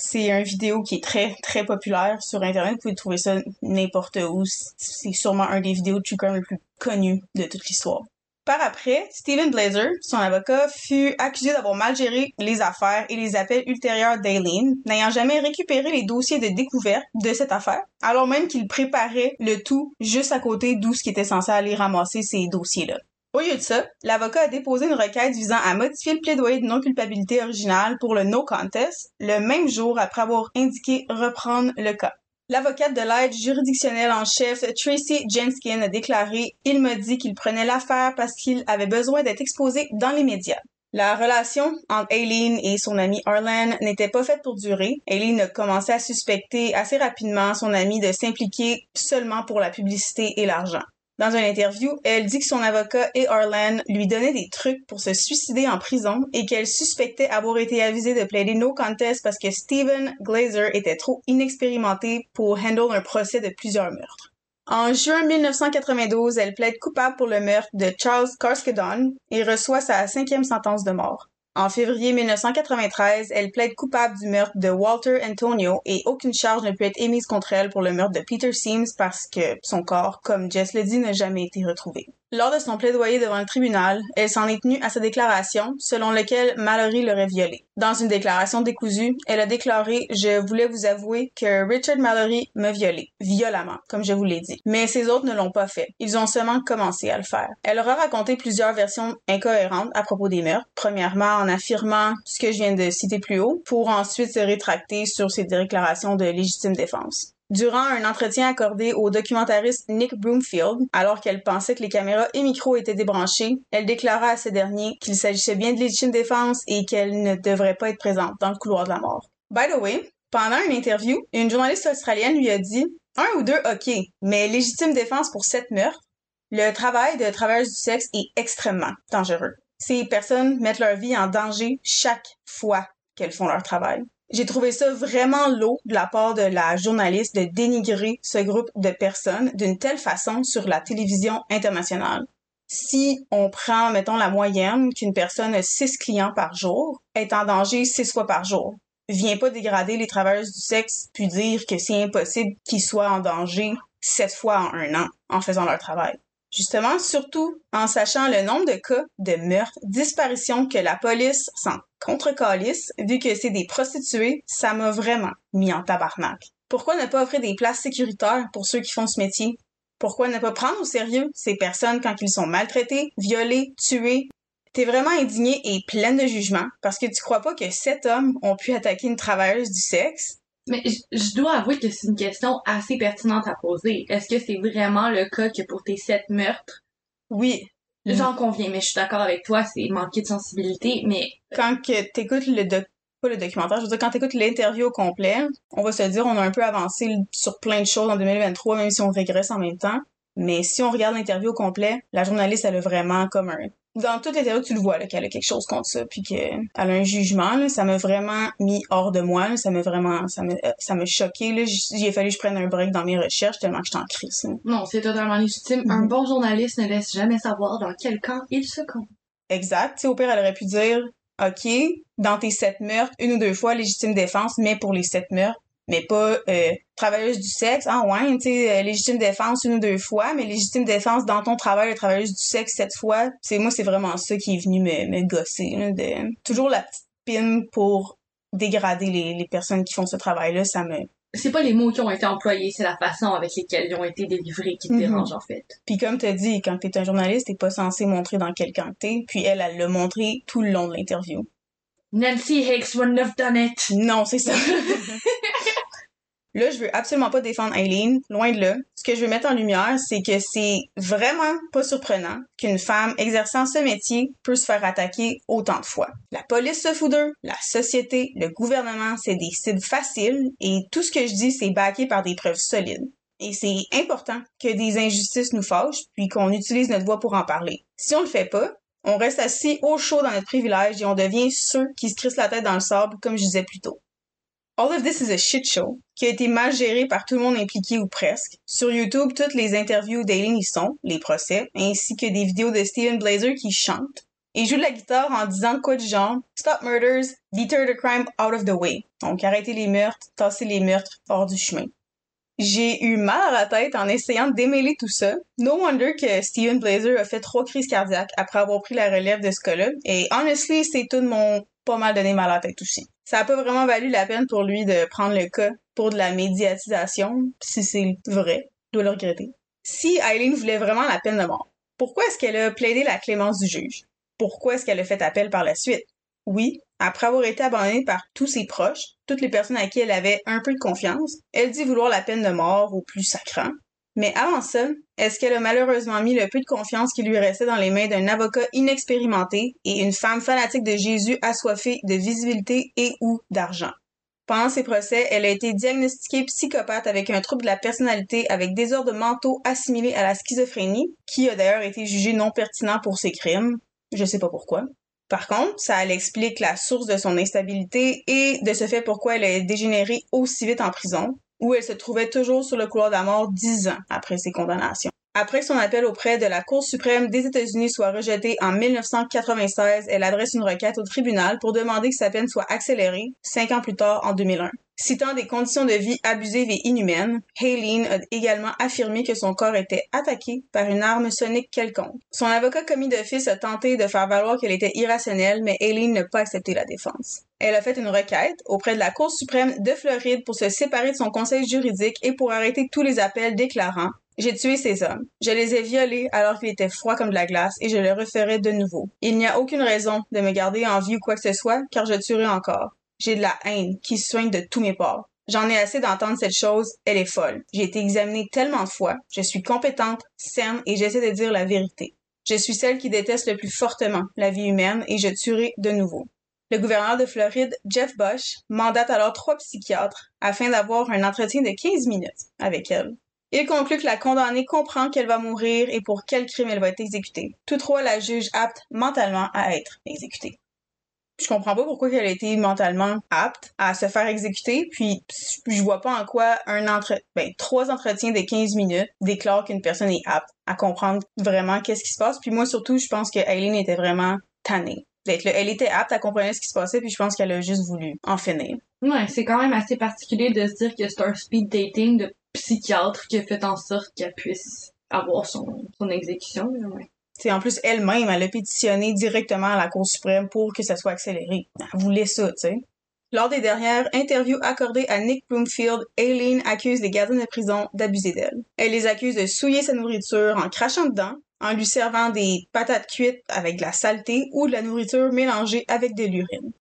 C'est un vidéo qui est très, très populaire sur Internet. Vous pouvez trouver ça n'importe où. C'est sûrement un des vidéos de true les plus connues de toute l'histoire. Par après, Stephen Blazer, son avocat, fut accusé d'avoir mal géré les affaires et les appels ultérieurs d'Aileen, n'ayant jamais récupéré les dossiers de découverte de cette affaire, alors même qu'il préparait le tout juste à côté d'où ce qui était censé aller ramasser ces dossiers-là. Au lieu de ça, l'avocat a déposé une requête visant à modifier le plaidoyer de non-culpabilité original pour le no contest le même jour après avoir indiqué reprendre le cas. L'avocate de l'aide juridictionnelle en chef, Tracy Jenskin, a déclaré Il m'a dit qu'il prenait l'affaire parce qu'il avait besoin d'être exposé dans les médias. La relation entre Aileen et son amie Arlen n'était pas faite pour durer. Aileen a commencé à suspecter assez rapidement son amie de s'impliquer seulement pour la publicité et l'argent. Dans une interview, elle dit que son avocat et Arlen lui donnaient des trucs pour se suicider en prison et qu'elle suspectait avoir été avisée de plaider no contest parce que Steven Glazer était trop inexpérimenté pour handle un procès de plusieurs meurtres. En juin 1992, elle plaide coupable pour le meurtre de Charles Carskedon et reçoit sa cinquième sentence de mort. En février 1993, elle plaide coupable du meurtre de Walter Antonio et aucune charge ne peut être émise contre elle pour le meurtre de Peter Seams parce que son corps, comme Jess l'a dit, n'a jamais été retrouvé. Lors de son plaidoyer devant le tribunal, elle s'en est tenue à sa déclaration, selon laquelle Mallory l'aurait violée. Dans une déclaration décousue, elle a déclaré « Je voulais vous avouer que Richard Mallory m'a violée, violemment, comme je vous l'ai dit. Mais ces autres ne l'ont pas fait. Ils ont seulement commencé à le faire. » Elle aura raconté plusieurs versions incohérentes à propos des meurtres, premièrement en affirmant ce que je viens de citer plus haut, pour ensuite se rétracter sur ses déclarations de légitime défense. Durant un entretien accordé au documentariste Nick Broomfield, alors qu'elle pensait que les caméras et micros étaient débranchés, elle déclara à ce dernier qu'il s'agissait bien de légitime défense et qu'elle ne devrait pas être présente dans le couloir de la mort. By the way, pendant une interview, une journaliste australienne lui a dit un ou deux, ok, mais légitime défense pour sept meurtres. Le travail de travailleuse du sexe est extrêmement dangereux. Ces personnes mettent leur vie en danger chaque fois qu'elles font leur travail. J'ai trouvé ça vraiment lourd de la part de la journaliste de dénigrer ce groupe de personnes d'une telle façon sur la télévision internationale. Si on prend, mettons, la moyenne qu'une personne a six clients par jour, est en danger six fois par jour. Viens pas dégrader les travailleuses du sexe puis dire que c'est impossible qu'ils soient en danger sept fois en un an en faisant leur travail. Justement, surtout en sachant le nombre de cas de meurtres, disparitions que la police s'en contre-calisse, vu que c'est des prostituées, ça m'a vraiment mis en tabarnak. Pourquoi ne pas offrir des places sécuritaires pour ceux qui font ce métier? Pourquoi ne pas prendre au sérieux ces personnes quand ils sont maltraités, violés, tués? T'es vraiment indigné et pleine de jugement parce que tu crois pas que sept hommes ont pu attaquer une travailleuse du sexe? Mais je dois avouer que c'est une question assez pertinente à poser. Est-ce que c'est vraiment le cas que pour tes sept meurtres? Oui. J'en conviens, mais je suis d'accord avec toi, c'est manquer de sensibilité, mais... Quand que t'écoutes le doc pas le documentaire, je veux dire, quand t'écoutes l'interview au complet, on va se dire, on a un peu avancé sur plein de choses en 2023, même si on régresse en même temps. Mais si on regarde l'interview au complet, la journaliste, elle a vraiment comme un dans toutes les théories, tu le vois, qu'elle a quelque chose contre ça, puis qu'elle a un jugement, ça m'a vraiment mis hors de moi, ça m'a vraiment, ça m'a, euh, ça m'a choqué, là. J'ai fallu que je prenne un break dans mes recherches tellement que j'étais en crise, Non, c'est totalement légitime. Un mhm. bon journaliste ne laisse jamais savoir dans quel camp il se compte. Exact. Tu sais, au pire, elle aurait pu dire, OK, dans tes sept meurtres, une ou deux fois légitime défense, mais pour les sept meurtres, mais pas euh, travailleuse du sexe. Ah ouais, tu sais, euh, légitime défense une ou deux fois, mais légitime défense dans ton travail, de travailleuse du sexe sept fois. C'est moi, c'est vraiment ça qui est venu me, me gosser. de, toujours la petite pine pour dégrader les, les personnes qui font ce travail-là, ça me... C'est pas les mots qui ont été employés, c'est la façon avec lesquels ils ont été délivrés qui te mm-hmm. dérange en fait. Puis comme t'as dit, quand t'es un journaliste, t'es pas censé montrer dans quel camp t'es. Puis elle, elle l'a montré tout le long de l'interview. Nancy Hicks wouldn't have done it. Non, c'est ça. Là, je veux absolument pas défendre Eileen, loin de là. Ce que je veux mettre en lumière, c'est que c'est vraiment pas surprenant qu'une femme exerçant ce métier peut se faire attaquer autant de fois. La police se fout d'eux, la société, le gouvernement, c'est des cibles faciles et tout ce que je dis, c'est backé par des preuves solides. Et c'est important que des injustices nous fâchent, puis qu'on utilise notre voix pour en parler. Si on le fait pas, on reste assis au chaud dans notre privilège et on devient ceux qui se crissent la tête dans le sable, comme je disais plus tôt. All of This is a Shit Show, qui a été mal géré par tout le monde impliqué ou presque. Sur YouTube, toutes les interviews d'Aileen y sont, les procès, ainsi que des vidéos de Steven Blazer qui chante. Et joue de la guitare en disant quoi du genre? Stop murders, deter the crime out of the way. Donc arrêtez les meurtres, tassez les meurtres hors du chemin. J'ai eu mal à la tête en essayant de démêler tout ça. No wonder que Steven Blazer a fait trois crises cardiaques après avoir pris la relève de ce cas-là. Et honestly, c'est tout mon pas mal donné mal à la tête aussi. Ça a pas vraiment valu la peine pour lui de prendre le cas pour de la médiatisation, si c'est vrai. Je dois le regretter. Si Eileen voulait vraiment la peine de mort, pourquoi est-ce qu'elle a plaidé la clémence du juge? Pourquoi est-ce qu'elle a fait appel par la suite? Oui, après avoir été abandonnée par tous ses proches, toutes les personnes à qui elle avait un peu de confiance, elle dit vouloir la peine de mort au plus sacrant. Mais avant ça, est-ce qu'elle a malheureusement mis le peu de confiance qui lui restait dans les mains d'un avocat inexpérimenté et une femme fanatique de Jésus assoiffée de visibilité et ou d'argent? Pendant ses procès, elle a été diagnostiquée psychopathe avec un trouble de la personnalité avec désordre mentaux assimilé à la schizophrénie, qui a d'ailleurs été jugé non pertinent pour ses crimes. Je sais pas pourquoi. Par contre, ça elle explique la source de son instabilité et de ce fait pourquoi elle a dégénéré aussi vite en prison, où elle se trouvait toujours sur le couloir de la mort dix ans après ses condamnations. Après que son appel auprès de la Cour suprême des États-Unis soit rejeté en 1996, elle adresse une requête au tribunal pour demander que sa peine soit accélérée, cinq ans plus tard, en 2001. Citant des conditions de vie abusives et inhumaines, Haleen a également affirmé que son corps était attaqué par une arme sonique quelconque. Son avocat commis d'office a tenté de faire valoir qu'elle était irrationnelle, mais Haleen n'a pas accepté la défense. Elle a fait une requête auprès de la Cour suprême de Floride pour se séparer de son conseil juridique et pour arrêter tous les appels déclarant j'ai tué ces hommes. Je les ai violés alors qu'ils étaient froids comme de la glace et je le referai de nouveau. Il n'y a aucune raison de me garder en vie ou quoi que ce soit car je tuerai encore. J'ai de la haine qui soigne de tous mes pores. J'en ai assez d'entendre cette chose, elle est folle. J'ai été examinée tellement de fois. Je suis compétente, saine et j'essaie de dire la vérité. Je suis celle qui déteste le plus fortement la vie humaine et je tuerai de nouveau. Le gouverneur de Floride, Jeff Bush, mandate alors trois psychiatres afin d'avoir un entretien de 15 minutes avec elle. Il conclut que la condamnée comprend qu'elle va mourir et pour quel crime elle va être exécutée. Tous trois la jugent apte mentalement à être exécutée je comprends pas pourquoi elle a été mentalement apte à se faire exécuter, puis je vois pas en quoi un entre... ben, trois entretiens de 15 minutes déclarent qu'une personne est apte à comprendre vraiment qu'est-ce qui se passe. Puis moi, surtout, je pense que Aileen était vraiment tannée. Elle était apte à comprendre ce qui se passait, puis je pense qu'elle a juste voulu en finir. Ouais, c'est quand même assez particulier de se dire que c'est un speed dating de psychiatre qui a fait en sorte qu'elle puisse avoir son, son exécution. Ouais en plus, elle-même, elle a pétitionné directement à la Cour suprême pour que ça soit accéléré. Elle voulait ça, tu sais. Lors des dernières interviews accordées à Nick Bloomfield, Aileen accuse les gardiens de prison d'abuser d'elle. Elle les accuse de souiller sa nourriture en crachant dedans, en lui servant des patates cuites avec de la saleté ou de la nourriture mélangée avec de l'urine.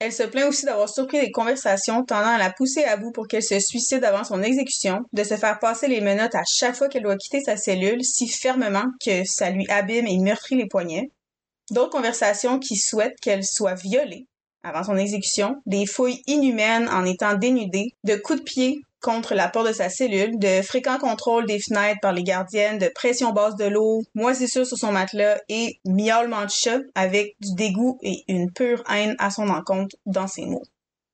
Elle se plaint aussi d'avoir surpris des conversations tendant à la pousser à bout pour qu'elle se suicide avant son exécution, de se faire passer les menottes à chaque fois qu'elle doit quitter sa cellule si fermement que ça lui abîme et meurtrit les poignets. D'autres conversations qui souhaitent qu'elle soit violée avant son exécution, des fouilles inhumaines en étant dénudée, de coups de pied contre la porte de sa cellule, de fréquents contrôles des fenêtres par les gardiennes, de pression basse de l'eau, moisissure sur son matelas et miaulement de chat avec du dégoût et une pure haine à son encontre dans ses mots.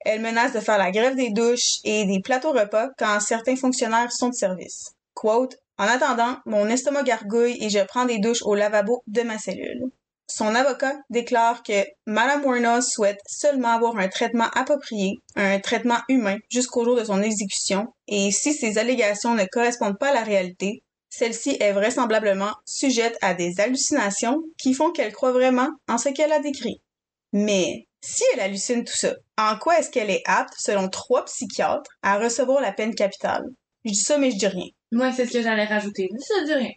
Elle menace de faire la grève des douches et des plateaux repas quand certains fonctionnaires sont de service. Quote, en attendant, mon estomac gargouille et je prends des douches au lavabo de ma cellule. Son avocat déclare que Madame Warner souhaite seulement avoir un traitement approprié, un traitement humain jusqu'au jour de son exécution, et si ces allégations ne correspondent pas à la réalité, celle-ci est vraisemblablement sujette à des hallucinations qui font qu'elle croit vraiment en ce qu'elle a décrit. Mais si elle hallucine tout ça, en quoi est-ce qu'elle est apte, selon trois psychiatres, à recevoir la peine capitale? Je dis ça, mais je dis rien. Moi, c'est ce que j'allais rajouter. Ça dis rien.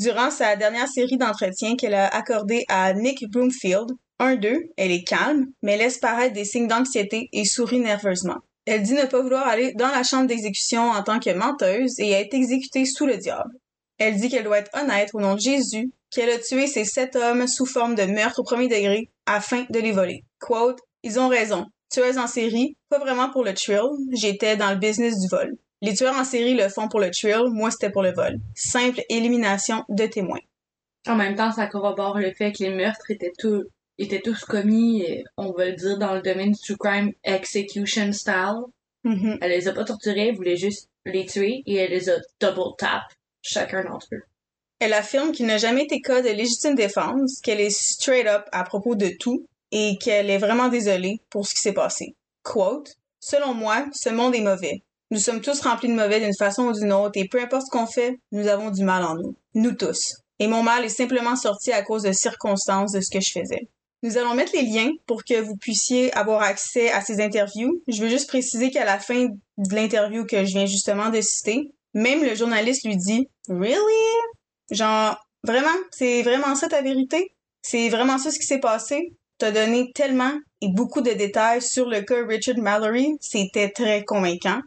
Durant sa dernière série d'entretiens qu'elle a accordé à Nick Broomfield, un d'eux, elle est calme, mais laisse paraître des signes d'anxiété et sourit nerveusement. Elle dit ne pas vouloir aller dans la chambre d'exécution en tant que menteuse et être exécutée sous le diable. Elle dit qu'elle doit être honnête au nom de Jésus, qu'elle a tué ces sept hommes sous forme de meurtre au premier degré afin de les voler. Quote, ils ont raison. Tueuse en série, pas vraiment pour le thrill, j'étais dans le business du vol. Les tueurs en série le font pour le thrill, moi c'était pour le vol. Simple élimination de témoins. En même temps, ça corrobore le fait que les meurtres étaient tous étaient tous commis, on va le dire, dans le domaine du crime execution style. Mm-hmm. Elle les a pas torturés, elle voulait juste les tuer et elle les a double tap, chacun d'entre eux. Elle affirme qu'il n'a jamais été cas de légitime défense, qu'elle est straight up à propos de tout et qu'elle est vraiment désolée pour ce qui s'est passé. Quote, Selon moi, ce monde est mauvais. Nous sommes tous remplis de mauvais d'une façon ou d'une autre et peu importe ce qu'on fait, nous avons du mal en nous. Nous tous. Et mon mal est simplement sorti à cause de circonstances de ce que je faisais. Nous allons mettre les liens pour que vous puissiez avoir accès à ces interviews. Je veux juste préciser qu'à la fin de l'interview que je viens justement de citer, même le journaliste lui dit Really? Genre, vraiment? C'est vraiment ça ta vérité? C'est vraiment ça ce qui s'est passé? T'as donné tellement et beaucoup de détails sur le cas Richard Mallory, c'était très convaincant.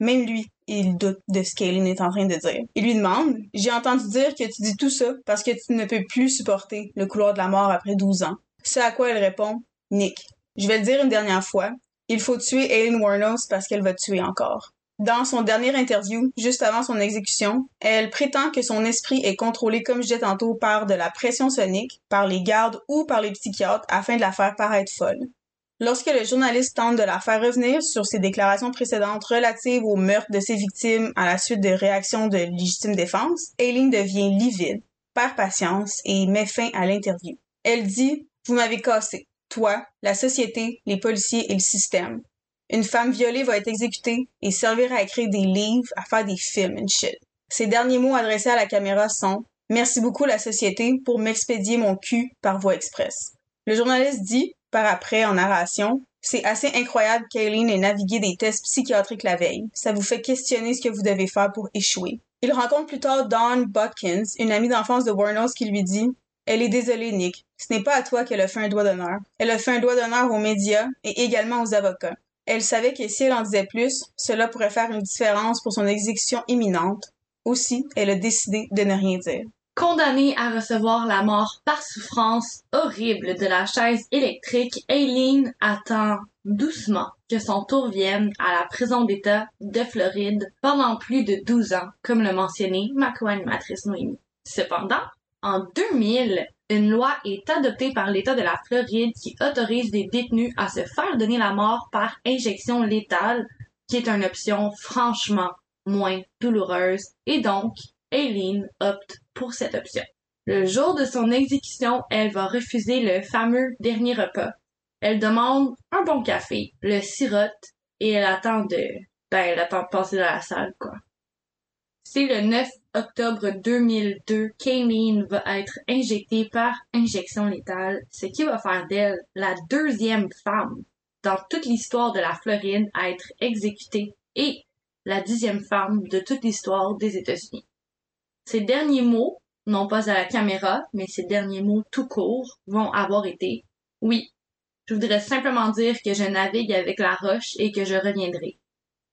Même lui, il doute de ce qu'Aileen est en train de dire. Il lui demande J'ai entendu dire que tu dis tout ça parce que tu ne peux plus supporter le couloir de la mort après 12 ans. Ce à quoi elle répond Nick, je vais le dire une dernière fois. Il faut tuer Aileen Warnos parce qu'elle va tuer encore. Dans son dernier interview, juste avant son exécution, elle prétend que son esprit est contrôlé, comme je disais tantôt, par de la pression sonique, par les gardes ou par les psychiatres afin de la faire paraître folle. Lorsque le journaliste tente de la faire revenir sur ses déclarations précédentes relatives au meurtre de ses victimes à la suite de réactions de légitime défense, Aileen devient livide, perd patience et met fin à l'interview. Elle dit Vous m'avez cassé. Toi, la société, les policiers et le système. Une femme violée va être exécutée et servir à écrire des livres, à faire des films and shit. Ses derniers mots adressés à la caméra sont Merci beaucoup la société pour m'expédier mon cul par voie express. Le journaliste dit par après en narration. C'est assez incroyable qu'Aileen ait navigué des tests psychiatriques la veille. Ça vous fait questionner ce que vous devez faire pour échouer. Il rencontre plus tard Dawn Butkins, une amie d'enfance de Warnos, qui lui dit Elle est désolée, Nick. Ce n'est pas à toi qu'elle a fait un doigt d'honneur. Elle a fait un doigt d'honneur aux médias et également aux avocats. Elle savait que si elle en disait plus, cela pourrait faire une différence pour son exécution imminente. Aussi, elle a décidé de ne rien dire. Condamnée à recevoir la mort par souffrance horrible de la chaise électrique, Aileen attend doucement que son tour vienne à la prison d'État de Floride pendant plus de 12 ans, comme le mentionnait ma co-animatrice. Cependant, en 2000, une loi est adoptée par l'État de la Floride qui autorise des détenus à se faire donner la mort par injection létale, qui est une option franchement moins douloureuse, et donc Aileen opte pour cette option. Le jour de son exécution, elle va refuser le fameux dernier repas. Elle demande un bon café, le sirote, et elle attend de, ben, elle attend de passer dans la salle, quoi. C'est le 9 octobre 2002 qu'Aileen va être injectée par injection létale, ce qui va faire d'elle la deuxième femme dans toute l'histoire de la Floride à être exécutée et la dixième femme de toute l'histoire des États-Unis. Ces derniers mots, non pas à la caméra, mais ces derniers mots tout court, vont avoir été Oui, je voudrais simplement dire que je navigue avec la roche et que je reviendrai.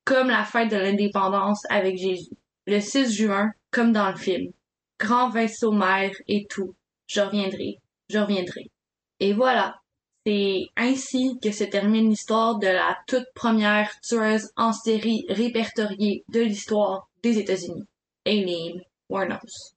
Comme la fête de l'indépendance avec Jésus. Le 6 juin, comme dans le film. Grand vaisseau mère et tout. Je reviendrai, je reviendrai. Et voilà. C'est ainsi que se termine l'histoire de la toute première tueuse en série répertoriée de l'histoire des États-Unis. Aileen Warnos.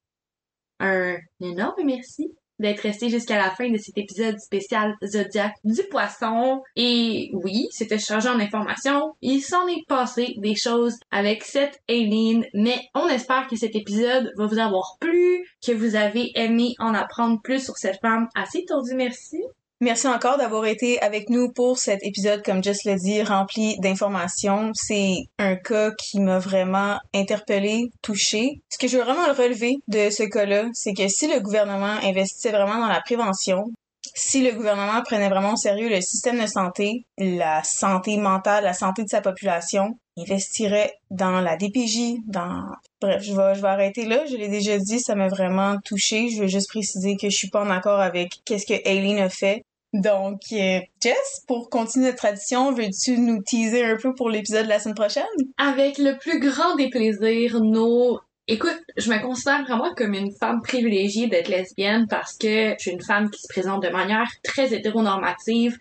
Un énorme merci d'être resté jusqu'à la fin de cet épisode spécial Zodiac du poisson. Et oui, c'était chargé en informations. Il s'en est passé des choses avec cette Aileen, mais on espère que cet épisode va vous avoir plu, que vous avez aimé en apprendre plus sur cette femme assez tordue. Merci. Merci encore d'avoir été avec nous pour cet épisode, comme Jess l'a dit, rempli d'informations. C'est un cas qui m'a vraiment interpellée, touchée. Ce que je veux vraiment relever de ce cas-là, c'est que si le gouvernement investissait vraiment dans la prévention, si le gouvernement prenait vraiment au sérieux le système de santé, la santé mentale, la santé de sa population, investirait dans la DPJ, dans... Bref, je vais, je vais arrêter là. Je l'ai déjà dit, ça m'a vraiment touchée. Je veux juste préciser que je suis pas en accord avec qu'est-ce que Aileen a fait. Donc, euh, Jess, pour continuer notre tradition, veux-tu nous teaser un peu pour l'épisode de la semaine prochaine? Avec le plus grand des plaisirs, nos... Écoute, je me considère vraiment comme une femme privilégiée d'être lesbienne parce que je suis une femme qui se présente de manière très hétéronormative.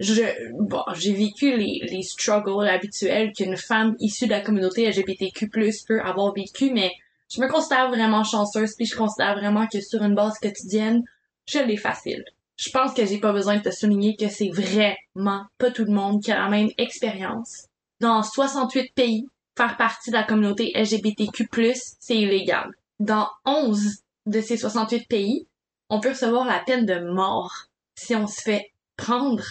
Je, bon, j'ai vécu les, les struggles habituels qu'une femme issue de la communauté LGBTQ+, peut avoir vécu, mais je me considère vraiment chanceuse puis je considère vraiment que sur une base quotidienne, je l'ai facile je pense que j'ai pas besoin de te souligner que c'est vraiment pas tout le monde qui a la même expérience. Dans 68 pays, faire partie de la communauté LGBTQ+, c'est illégal. Dans 11 de ces 68 pays, on peut recevoir la peine de mort si on se fait prendre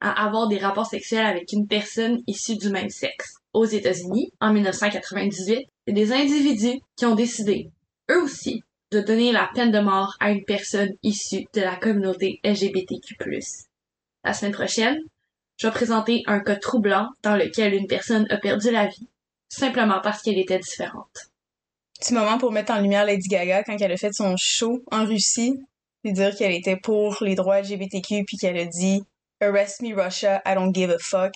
à avoir des rapports sexuels avec une personne issue du même sexe. aux États-Unis en 1998, c'est des individus qui ont décidé, eux aussi, de donner la peine de mort à une personne issue de la communauté LGBTQ+. La semaine prochaine, je vais présenter un cas troublant dans lequel une personne a perdu la vie, simplement parce qu'elle était différente. Petit moment pour mettre en lumière Lady Gaga quand elle a fait son show en Russie, puis dire qu'elle était pour les droits LGBTQ, puis qu'elle a dit « Arrest me Russia, I don't give a fuck ».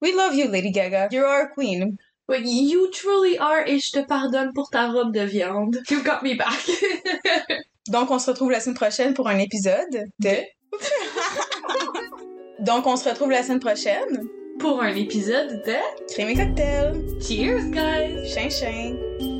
We love you, Lady Gaga. You're our queen. But you truly are et je te pardonne pour ta robe de viande. You got me back. Donc, on se retrouve la semaine prochaine pour un épisode de... Donc, on se retrouve la semaine prochaine pour un épisode de Crème et cocktail. Cheers, guys! Chin chin.